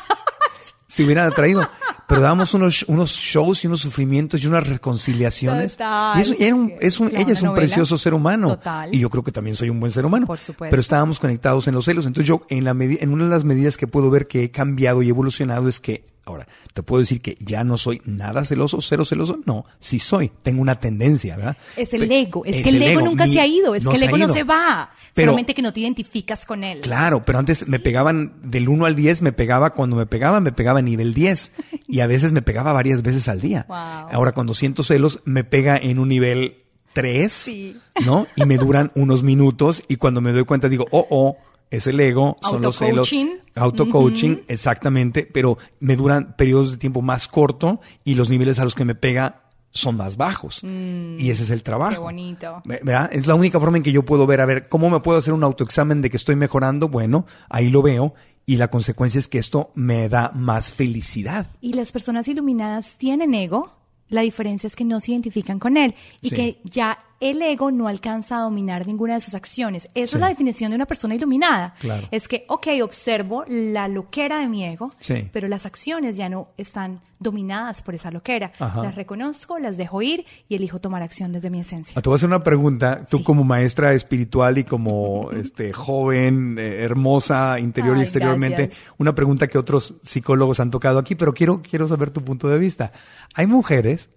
Se hubieran atraído. Pero dábamos unos, unos shows y unos sufrimientos y unas reconciliaciones.
Total.
Y eso, y era un, es un, ella es un
novela.
precioso ser humano.
Total.
Y yo creo que también soy un buen ser humano.
Por supuesto.
Pero estábamos conectados en los celos. Entonces yo, en la en una de las medidas que puedo ver que he cambiado y evolucionado es que, ahora, te puedo decir que ya no soy nada celoso, cero celoso. No, sí soy. Tengo una tendencia, ¿verdad?
Es el ego. Es,
es
que el ego nunca
Mi-
se ha ido. Es
no
que el ego no se va.
Pero-
solamente que no te identificas con él.
Claro, pero antes me pegaban del 1 al 10, me pegaba, cuando me pegaba, me pegaba a nivel 10. Y a veces me pegaba varias veces al día.
Wow.
Ahora, cuando siento celos, me pega en un nivel 3,
Sí.
¿no? Y me duran unos minutos. Y cuando me doy cuenta, digo, oh, oh, es el ego, son los celos.
Autocoaching.
Auto-coaching,
Ujú.
exactamente. Pero me duran periodos de tiempo más corto y los niveles a los que me pega son más bajos.
Mm,
y ese es el trabajo.
Qué bonito.
¿verdad? Es la única forma en que yo puedo ver, a ver, ¿cómo me puedo hacer un autoexamen de que estoy mejorando? Bueno, ahí lo veo y la consecuencia es que esto me da más felicidad.
Y las personas iluminadas tienen ego. La diferencia es que no se identifican con él y
Sí.
que ya el ego no alcanza a dominar ninguna de sus acciones. Esa
Sí.
es la definición de una persona iluminada.
Claro.
Es que, ok, observo la loquera de mi ego,
Sí.
pero las acciones ya no están dominadas por esa loquera.
Ajá.
Las reconozco, las dejo ir y elijo tomar acción desde mi esencia.
Ah, Te voy a hacer una pregunta. Tú como maestra espiritual y como este joven, eh, hermosa, interior y exteriormente,
gracias.
una pregunta que otros psicólogos han tocado aquí, pero quiero, quiero saber tu punto de vista. Hay mujeres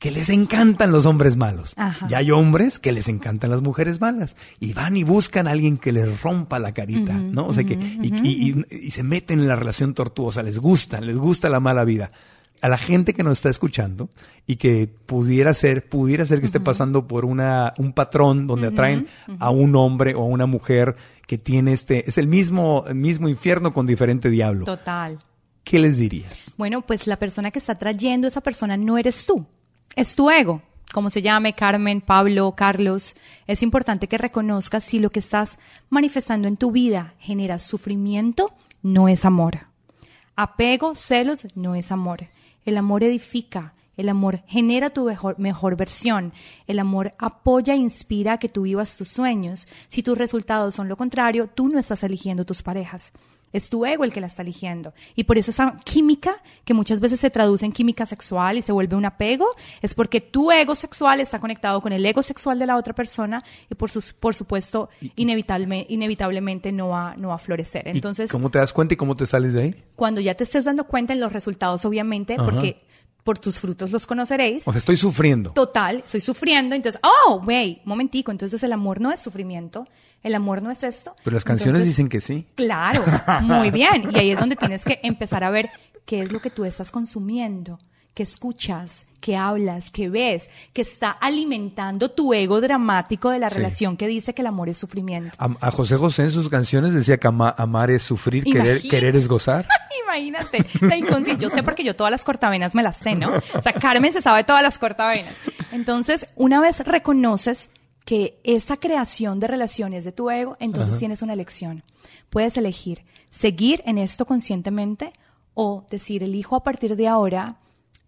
que les encantan los hombres malos.
Ajá.
Y hay hombres que les encantan las mujeres malas. Y van y buscan a alguien que les rompa la carita, ¿no? O sea que, y, y- y- y se meten en la relación tortuosa, les gusta, les gusta la mala vida. A la gente que nos está escuchando y que pudiera ser, pudiera ser que esté pasando por una, un patrón donde atraen a un hombre o a una mujer que tiene este, es el mismo, el mismo infierno con diferente diablo.
Total.
¿Qué les dirías?
Bueno, pues la persona que está trayendo esa persona no eres tú, es tu ego. Como se llame Carmen, Pablo, Carlos, es importante que reconozcas si lo que estás manifestando en tu vida genera sufrimiento, no es amor. Apego, celos, no es amor. El amor edifica, el amor genera tu mejor, versión, el amor apoya e inspira a que tú vivas tus sueños. Si tus resultados son lo contrario, tú no estás eligiendo tus parejas. Es tu ego el que la está eligiendo. Y por eso esa química, que muchas veces se traduce en química sexual y se vuelve un apego, es porque tu ego sexual está conectado con el ego sexual de la otra persona y por, sus, por supuesto, inevitable- inevitablemente no va, no va a florecer.
¿Y
Entonces,
¿Cómo te das cuenta y cómo te sales de ahí?
cuando ya te estés dando cuenta en los resultados, obviamente,
Ajá.
porque por tus frutos los conoceréis.
O sea, estoy sufriendo.
Total, estoy sufriendo, entonces, oh, wey, momentico, entonces el amor no es sufrimiento, el amor no es esto.
Pero las canciones
Entonces,
dicen que sí.
Claro, muy bien. Y ahí es donde tienes que empezar a ver qué es lo que tú estás consumiendo, qué escuchas, qué hablas, qué ves, que está alimentando tu ego dramático de la
Sí.
relación que dice que el amor es sufrimiento.
A, a José José en sus canciones decía que ama- amar es sufrir, querer, es gozar.
Imagínate, la inconsciencia. Yo sé porque yo todas las cortavenas me las sé, ¿no? O sea, Carmen se sabe todas las cortavenas. Entonces, una vez reconoces que esa creación de relaciones de tu ego, entonces
Ajá.
tienes una elección. Puedes elegir seguir en esto conscientemente o decir, elijo a partir de ahora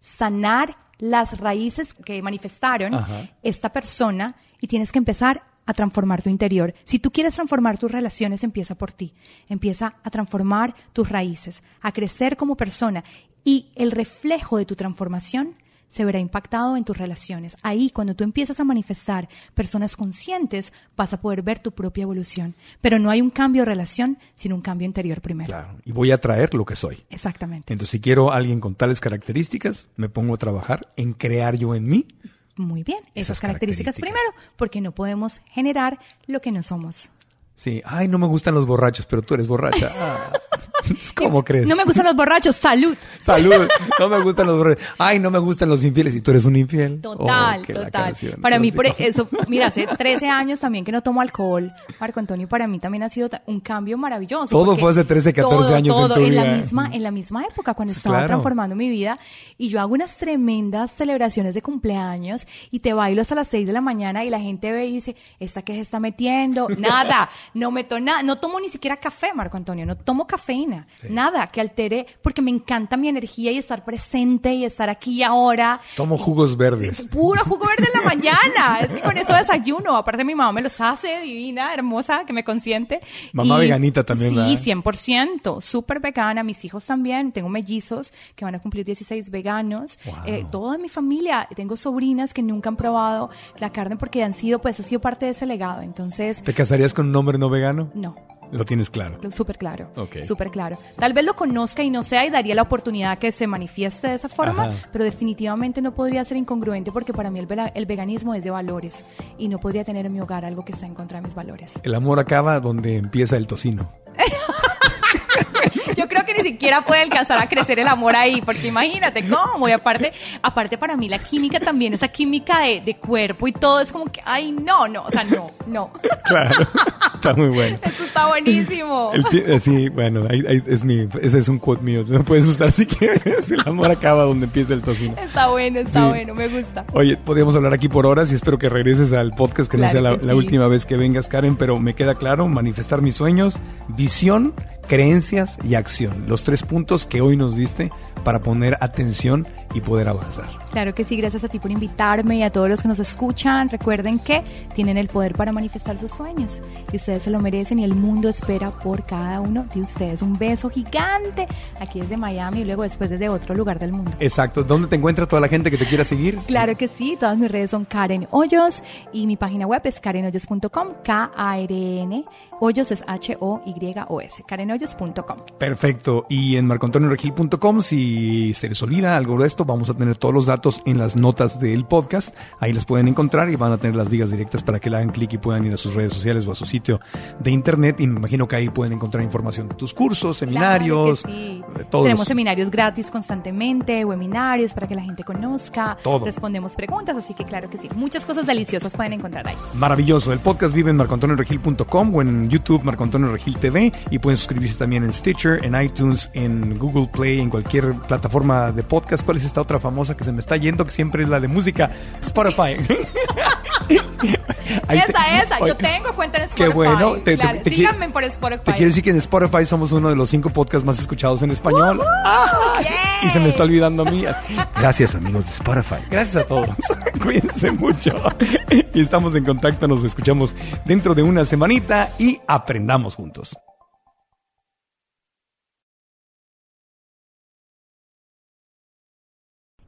sanar las raíces que manifestaron
Ajá.
esta persona y tienes que empezar a transformar tu interior. Si tú quieres transformar tus relaciones, empieza por ti. Empieza a transformar tus raíces, a crecer como persona y el reflejo de tu transformación se verá impactado en tus relaciones. Ahí, cuando tú empiezas a manifestar personas conscientes, vas a poder ver tu propia evolución. Pero no hay un cambio de relación sin un cambio interior primero.
Claro. Y voy a traer lo que soy.
Exactamente.
Entonces, si quiero a alguien con tales características, me pongo a trabajar en crear yo en mí.
Muy bien, esas,
Esas
características,
características.
primero, porque no podemos generar lo que no somos.
Sí, ay, no me gustan los borrachos, pero tú eres borracha. Ah. ¿Cómo crees?
No me gustan los borrachos, salud.
Salud. No me gustan los borrachos. Ay, no me gustan los infieles. Y tú eres un infiel.
Total,
Oh, la
total. Para mí, por
como-
eso, mira, hace 13 años también que no tomo alcohol, Marco Antonio, para mí también ha sido un cambio maravilloso.
Todo fue hace 13, 14
todo,
años en
todo,
tu
la
vida.
misma, en la misma época, cuando estaba
claro.
transformando mi vida. Y yo hago unas tremendas celebraciones de cumpleaños y te bailo hasta las 6 de la mañana y la gente ve y dice, ¿esta qué se está metiendo? Nada, no meto nada, no tomo ni siquiera café, Marco Antonio, no tomo cafeína, nada que altere, porque me encanta mi energía y estar presente y estar aquí y ahora.
Tomo jugos verdes.
Puro jugo verde en la mañana. Es que con eso desayuno. Aparte, mi mamá me los hace, divina, hermosa, que me consiente.
Mamá veganita también,
Sí,
¿verdad?
100%. Súper vegana. Mis hijos también. Tengo mellizos que van a cumplir 16 veganos. Eh, toda mi familia. Tengo sobrinas que nunca han probado la carne porque han sido, pues, ha sido parte de ese legado. Entonces,
¿Te casarías con un hombre no vegano?
no.
Lo tienes claro.
Súper claro.
Ok.
Súper claro. Tal vez lo conozca y no sea y daría la oportunidad que se manifieste de esa forma,
Ajá.
pero definitivamente no podría ser incongruente porque para mí el, el veganismo es de valores y no podría tener en mi hogar algo que está en contra de mis valores.
El amor acaba donde empieza el tocino.
Yo creo que ni siquiera puede alcanzar a crecer el amor ahí, porque imagínate cómo. Y aparte, aparte para mí la química también, esa química de, de cuerpo y todo es como que, ay, no, no, o sea, no, no.
Claro. Está muy bueno.
Eso está buenísimo.
El eh, sí, bueno, ahí- ahí es mi, ese es un quote mío. Lo puedes usar si quieres. El amor acaba donde empieza el tocino.
Está bueno, está
Sí.
bueno, me gusta.
Oye, podríamos hablar aquí por horas y espero que regreses al podcast, que no
Claro
sea la,
que
la
sí.
última vez que vengas, Karen, pero me queda claro, manifestar mis sueños, visión, creencias y acción. Los tres puntos que hoy nos diste para poner atención y poder avanzar.
Claro que sí, gracias a ti por invitarme y a todos los que nos escuchan. Recuerden que tienen el poder para manifestar sus sueños y ustedes se lo merecen y el mundo espera por cada uno de ustedes. Un beso gigante aquí desde Miami y luego después desde otro lugar del mundo.
Exacto. ¿Dónde te encuentra toda la gente que te quiera seguir?
Claro que sí, todas mis redes son Karen Hoyos y mi página web es karenhoyos.com, K-A-R-N, Hoyos es H-O-Y-O-S, karenhoyos.com.
Perfecto. Y en marcoantonioregil.com, si se les olvida algo de esto, vamos a tener todos los datos en las notas del podcast. Ahí las pueden encontrar y van a tener las ligas directas para que le hagan clic y puedan ir a sus redes sociales o a su sitio de internet. Y me imagino que ahí pueden encontrar información de tus cursos, seminarios,
Claro sí.
de todos
Tenemos
los-
seminarios gratis constantemente, webinarios para que la gente conozca,
Todo.
respondemos preguntas, así que claro que sí, muchas cosas deliciosas pueden encontrar ahí.
Maravilloso. El podcast vive en marcoantonioregil.com o en YouTube Marco Antonio Regil TV y pueden suscribirse también en Stitcher, en iTunes, en Google Play, en cualquier plataforma de podcast. ¿Cuál es esta otra famosa que se me está yendo? Que siempre es la de música. Spotify. Ahí te-
esa, esa,
Oye,
yo tengo cuenta en
Qué
Spotify.
bueno. Te-
claro,
te
síganme por Spotify.
Te quiero decir que en Spotify somos uno de los cinco podcasts más escuchados en español. ¡Ay!
yay.
Y se me está olvidando a mí. Gracias amigos de Spotify. Gracias a todos. Cuídense mucho. Y estamos en contacto. Nos escuchamos dentro de una semanita y aprendamos juntos.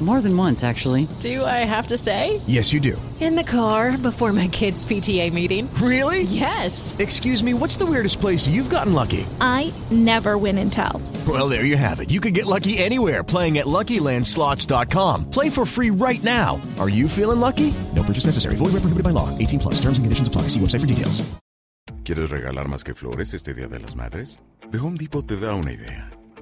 More than once, actually.
Do I have to say?
Yes, you do.
In the car before my kids' PTA meeting.
Really?
Yes.
Excuse me, what's the weirdest place you've gotten lucky?
I never win and tell.
Well, there you have it. You can get lucky anywhere playing at LuckyLandSlots.com. Play for free right now. Are you feeling lucky? No purchase necessary. Void where prohibited by law. 18 plus. Terms and conditions apply. See website for details.
¿Quieres regalar más que flores este Día de las Madres? The Home Depot te da una idea.